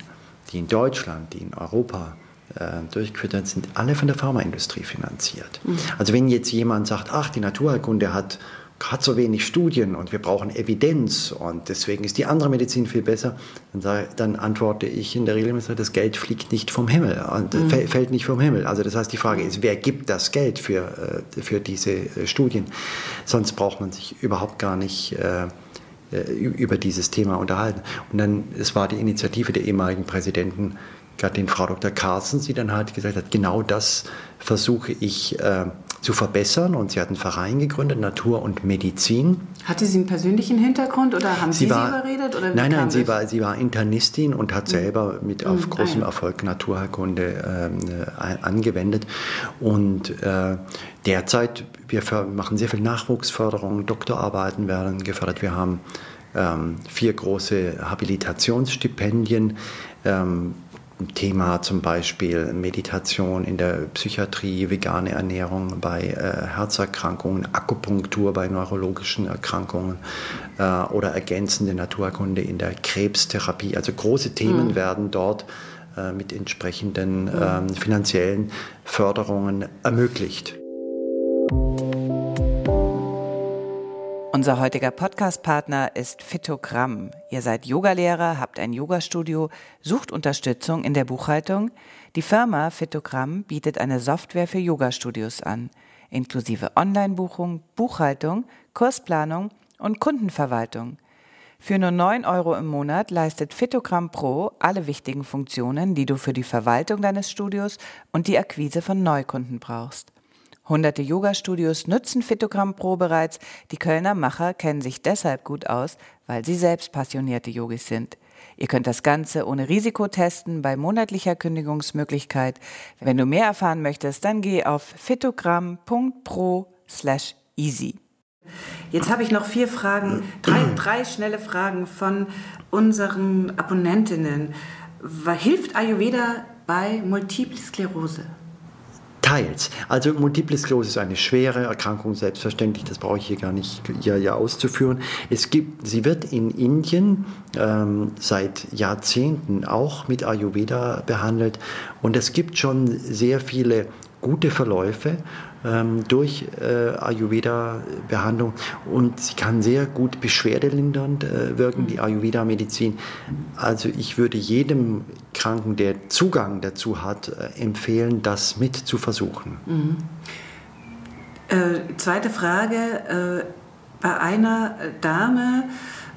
die in Deutschland, die in Europa äh, durchgeführt werden, sind alle von der Pharmaindustrie finanziert. Mhm. Also wenn jetzt jemand sagt, ach, die Naturheilkunde hat hat so wenig Studien und wir brauchen Evidenz und deswegen ist die andere Medizin viel besser, dann, sage, dann antworte ich in der Regel immer, das Geld fliegt nicht vom Himmel und mhm. fällt nicht vom Himmel. Also das heißt, die Frage ist, wer gibt das Geld für, äh, für diese äh, Studien? Sonst braucht man sich überhaupt gar nicht äh, über dieses Thema unterhalten. Und dann, es war die Initiative der ehemaligen Präsidenten, gerade den Frau Dr. Carstens, die dann halt gesagt hat, genau das versuche ich äh, zu verbessern. Und sie hat einen Verein gegründet, Natur und Medizin. Hatte sie einen persönlichen Hintergrund oder haben Sie sie, war, sie überredet? Oder nein, nein, sie war, sie war Internistin und hat mhm. selber mit auf mhm. großem Erfolg Naturheilkunde äh, angewendet. Und äh, derzeit, wir machen sehr viel Nachwuchsförderung, Doktorarbeiten werden gefördert. Wir haben ähm, vier große Habilitationsstipendien. Ähm, Thema zum Beispiel Meditation in der Psychiatrie, vegane Ernährung bei äh, Herzerkrankungen, Akupunktur bei neurologischen Erkrankungen äh, oder ergänzende Naturkunde in der Krebstherapie. Also große Themen mhm. werden dort äh, mit entsprechenden mhm. finanziellen Förderungen ermöglicht. Unser heutiger Podcast-Partner ist Fitogramm. Ihr seid Yogalehrer, habt ein Yogastudio, sucht Unterstützung in der Buchhaltung. Die Firma Fitogramm bietet eine Software für Yogastudios an. inklusive Online-Buchung, Buchhaltung, Kursplanung und Kundenverwaltung. Für nur 9 Euro im Monat leistet Phytogramm Pro alle wichtigen Funktionen, die du für die Verwaltung deines Studios und die Akquise von Neukunden brauchst. Hunderte Yoga-Studios nutzen Phytogramm Pro bereits. Die Kölner Macher kennen sich deshalb gut aus, weil sie selbst passionierte Yogis sind. Ihr könnt das Ganze ohne Risiko testen bei monatlicher Kündigungsmöglichkeit. Wenn du mehr erfahren möchtest, dann geh auf phytogramm.pro slash easy. Jetzt habe ich noch vier Fragen, drei, *clears throat* drei schnelle Fragen von unseren Abonnentinnen. Hilft Ayurveda bei Multiple Sklerose? Teils. Also Multiple Sklerose ist eine schwere Erkrankung, selbstverständlich, das brauche ich hier gar nicht hier, hier auszuführen. Es gibt, sie wird in Indien ähm, seit Jahrzehnten auch mit Ayurveda behandelt und es gibt schon sehr viele gute Verläufe ähm, durch äh, Ayurveda-Behandlung und sie kann sehr gut beschwerdelindernd äh, wirken, die Ayurveda-Medizin. Also ich würde jedem Kranken, der Zugang dazu hat, äh, empfehlen, das mit zu versuchen. Mhm. Äh, zweite Frage. Äh, bei einer Dame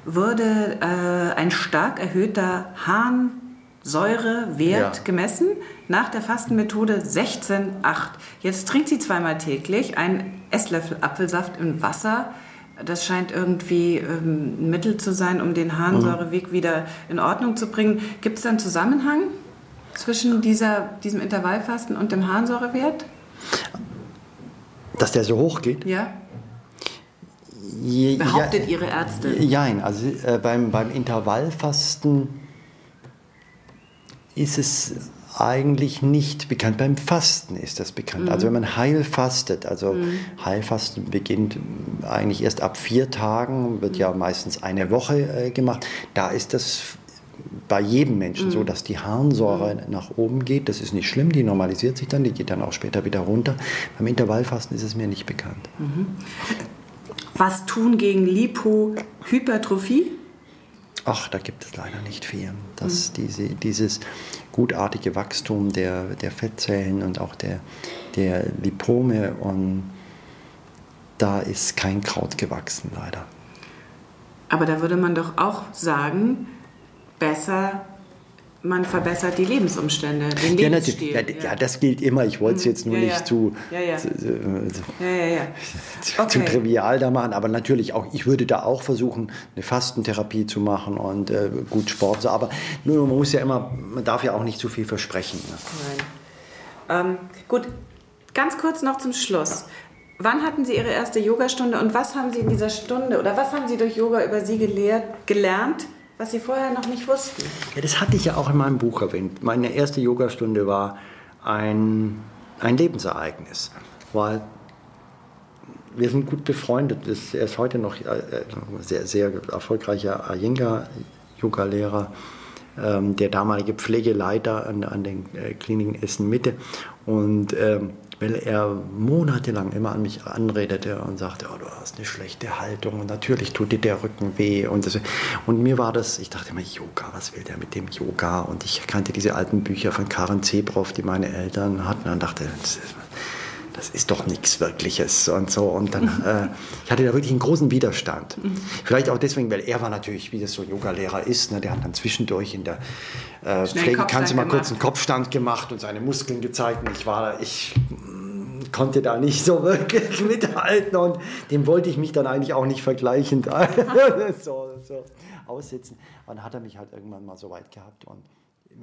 wurde äh, ein stark erhöhter Harnsäurewert ja. gemessen nach der Fastenmethode 16,8. Jetzt trinkt sie zweimal täglich einen Esslöffel Apfelsaft im Wasser. Das scheint irgendwie ähm, ein Mittel zu sein, um den Harnsäureweg wieder in Ordnung zu bringen. Gibt es da einen Zusammenhang zwischen dieser, diesem Intervallfasten und dem Harnsäurewert? Dass der so hoch geht? Ja. Je, Behauptet ja, Ihre Ärzte? Nein, also äh, beim, beim Intervallfasten ist es eigentlich nicht bekannt. Beim Fasten ist das bekannt. Mhm. Also wenn man heil fastet, also mhm. Heilfasten beginnt eigentlich erst ab vier Tagen, wird mhm. ja meistens eine Woche äh, gemacht. Da ist das bei jedem Menschen so, mhm. dass die Harnsäure mhm. nach oben geht. Das ist nicht schlimm, die normalisiert sich dann, die geht dann auch später wieder runter. Beim Intervallfasten ist es mir nicht bekannt. Mhm. Was tun gegen Lipohypertrophie? Ach, da gibt es leider nicht viel. Das, mhm. diese, dieses gutartige Wachstum der, der Fettzellen und auch der, der Lipome und da ist kein Kraut gewachsen, leider. Aber da würde man doch auch sagen, besser man verbessert die Lebensumstände, den ja, Lebensstil. Ja, ja. ja, das gilt immer. Ich wollte es jetzt nur nicht zu, zu, *laughs* zu, trivial da machen, aber natürlich auch, ich würde da auch versuchen, eine Fastentherapie zu machen und äh, gut Sport. Aber nur man muss ja immer, man darf ja auch nicht zu viel versprechen. Ne? Nein. Ähm, gut, ganz kurz noch zum Schluss. Wann hatten Sie Ihre erste Yogastunde und was haben Sie in dieser Stunde oder was haben Sie durch Yoga über Sie gelehrt, gelernt? Was Sie vorher noch nicht wussten. Ja, das hatte ich ja auch in meinem Buch erwähnt. Meine erste Yogastunde war ein, ein Lebensereignis, weil wir sind gut befreundet. Er ist heute noch äh, sehr, sehr erfolgreicher Iyengar-Yoga-Lehrer, ähm, der damalige Pflegeleiter an, an den äh, Kliniken Essen-Mitte. Und ähm, weil er monatelang immer an mich anredete und sagte, oh, du hast eine schlechte Haltung und natürlich tut dir der Rücken weh. Und, das, und mir war das, ich dachte immer, Yoga, was will der mit dem Yoga? Und ich kannte diese alten Bücher von Karen Zebrov, die meine Eltern hatten und dachte, das ist, das ist doch nichts Wirkliches und so. Und dann, äh, ich hatte da wirklich einen großen Widerstand. Mhm. Vielleicht auch deswegen, weil er war natürlich, wie das so Yoga-Lehrer ist, ne, der hat dann zwischendurch in der äh, Pflege, kannst du mal kurz einen Kopfstand gemacht und seine Muskeln gezeigt. Und ich war, ich mm, konnte da nicht so *laughs* wirklich mithalten und dem wollte ich mich dann eigentlich auch nicht vergleichend *laughs* so, so aussitzen. Und dann hat er mich halt irgendwann mal so weit gehabt und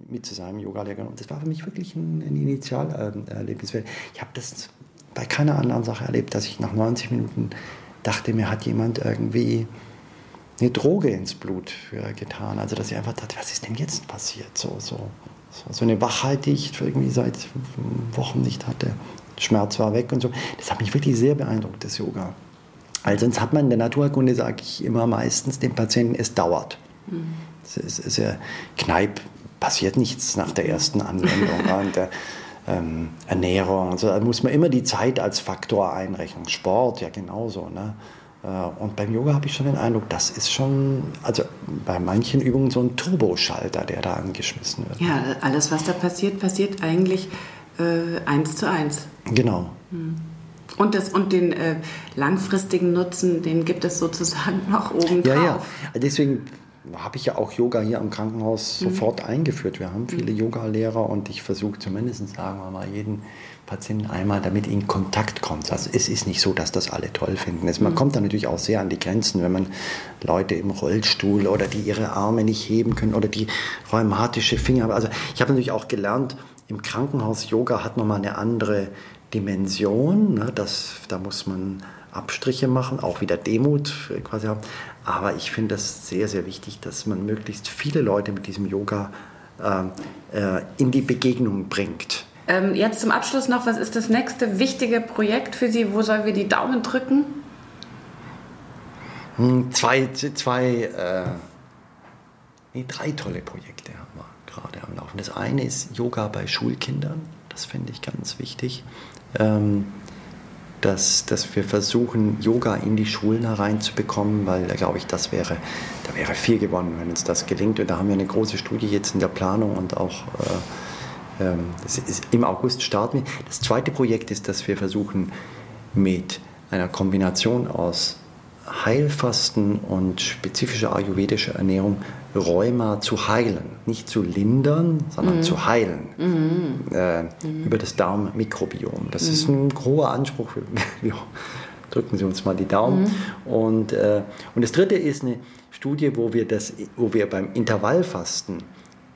mit zu seinem Yoga-Lehrer. Und das war für mich wirklich ein, ein Initialerlebnis. Ich habe das bei keiner anderen Sache erlebt, dass ich nach 90 Minuten dachte, mir hat jemand irgendwie eine Droge ins Blut getan. Also dass ich einfach dachte, was ist denn jetzt passiert? So, so, so eine Wachheit, die ich irgendwie seit Wochen nicht hatte. Schmerz war weg und so. Das hat mich wirklich sehr beeindruckt, das Yoga. Weil sonst hat man in der Naturkunde, sage ich immer meistens, dem Patienten, es dauert. Mhm. Es ist, ist ja, Kneipp passiert nichts nach der ersten Anwendung. *laughs* und, äh, ähm, Ernährung, also da muss man immer die Zeit als Faktor einrechnen. Sport ja genauso. Ne? Äh, und beim Yoga habe ich schon den Eindruck, das ist schon, also bei manchen Übungen so ein Turboschalter, der da angeschmissen wird. Ja, alles, was da passiert, passiert eigentlich äh, eins zu eins. Genau. Hm. Und, das, und den äh, langfristigen Nutzen, den gibt es sozusagen *laughs* noch oben Ja, drauf. ja. Deswegen habe ich ja auch Yoga hier am Krankenhaus Mhm. sofort eingeführt. Wir haben viele Yoga-Lehrer und ich versuche zumindest, sagen wir mal, jeden Patienten einmal damit in Kontakt kommt. Also es ist nicht so, dass das alle toll finden. Es, Mhm. man kommt da natürlich auch sehr an die Grenzen, wenn man Leute im Rollstuhl oder die ihre Arme nicht heben können oder die rheumatische Finger haben. Also ich habe natürlich auch gelernt, im Krankenhaus Yoga hat nochmal eine andere Dimension. Ne? Das, da muss man Abstriche machen, auch wieder Demut quasi haben. Aber ich finde das sehr, sehr wichtig, dass man möglichst viele Leute mit diesem Yoga äh, äh, in die Begegnung bringt. Ähm, jetzt zum Abschluss noch, was ist das nächste wichtige Projekt für Sie? Wo sollen wir die Daumen drücken? Hm, Zwei, zwei äh, nee, drei tolle Projekte haben wir gerade am Laufen. Das eine ist Yoga bei Schulkindern. Das finde ich ganz wichtig. Ähm, dass, dass wir versuchen, Yoga in die Schulen hereinzubekommen, weil da glaube ich, das wäre, da wäre viel gewonnen, wenn uns das gelingt. Und da haben wir eine große Studie jetzt in der Planung und auch äh, ist, im August starten wir. Das zweite Projekt ist, dass wir versuchen, mit einer Kombination aus Heilfasten und spezifischer ayurvedischer Ernährung Rheuma zu heilen. Nicht zu lindern, sondern zu heilen. Äh, Über das Darmmikrobiom. Das ist ein hoher Anspruch. *laughs* Wir drücken Sie uns mal die Daumen. Und, äh, und das dritte ist eine Studie, wo wir, das, wo wir beim Intervallfasten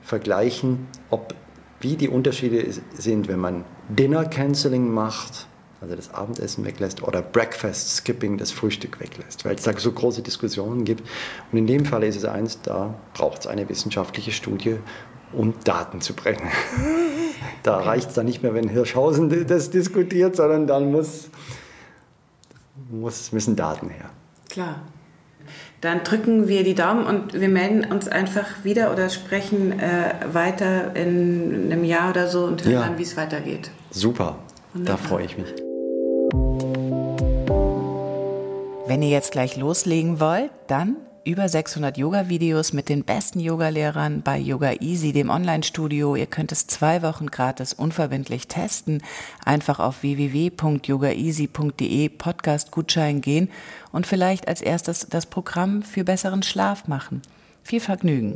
vergleichen, ob, wie die Unterschiede sind, wenn man Dinner Canceling macht, also das Abendessen weglässt, oder Breakfast Skipping, das Frühstück weglässt, weil es da so große Diskussionen gibt. Und in dem Fall ist es eins, da braucht es eine wissenschaftliche Studie, um Daten zu bringen. *laughs* Da reicht es dann nicht mehr, wenn Hirschhausen das diskutiert, sondern dann muss, muss, müssen Daten her. Klar. Dann drücken wir die Daumen und wir melden uns einfach wieder oder sprechen äh, weiter in einem Jahr oder so und hören Ja. dann, wie es weitergeht. Super, Wunderbar. da freue ich mich. Wenn ihr jetzt gleich loslegen wollt, dann über 600 Yoga-Videos mit den besten Yogalehrern bei Yoga Easy, dem Online-Studio. Ihr könnt es zwei Wochen gratis unverbindlich testen. Einfach auf www.yogaeasy.de Podcast-Gutschein gehen und vielleicht als erstes das Programm für besseren Schlaf machen. Viel Vergnügen.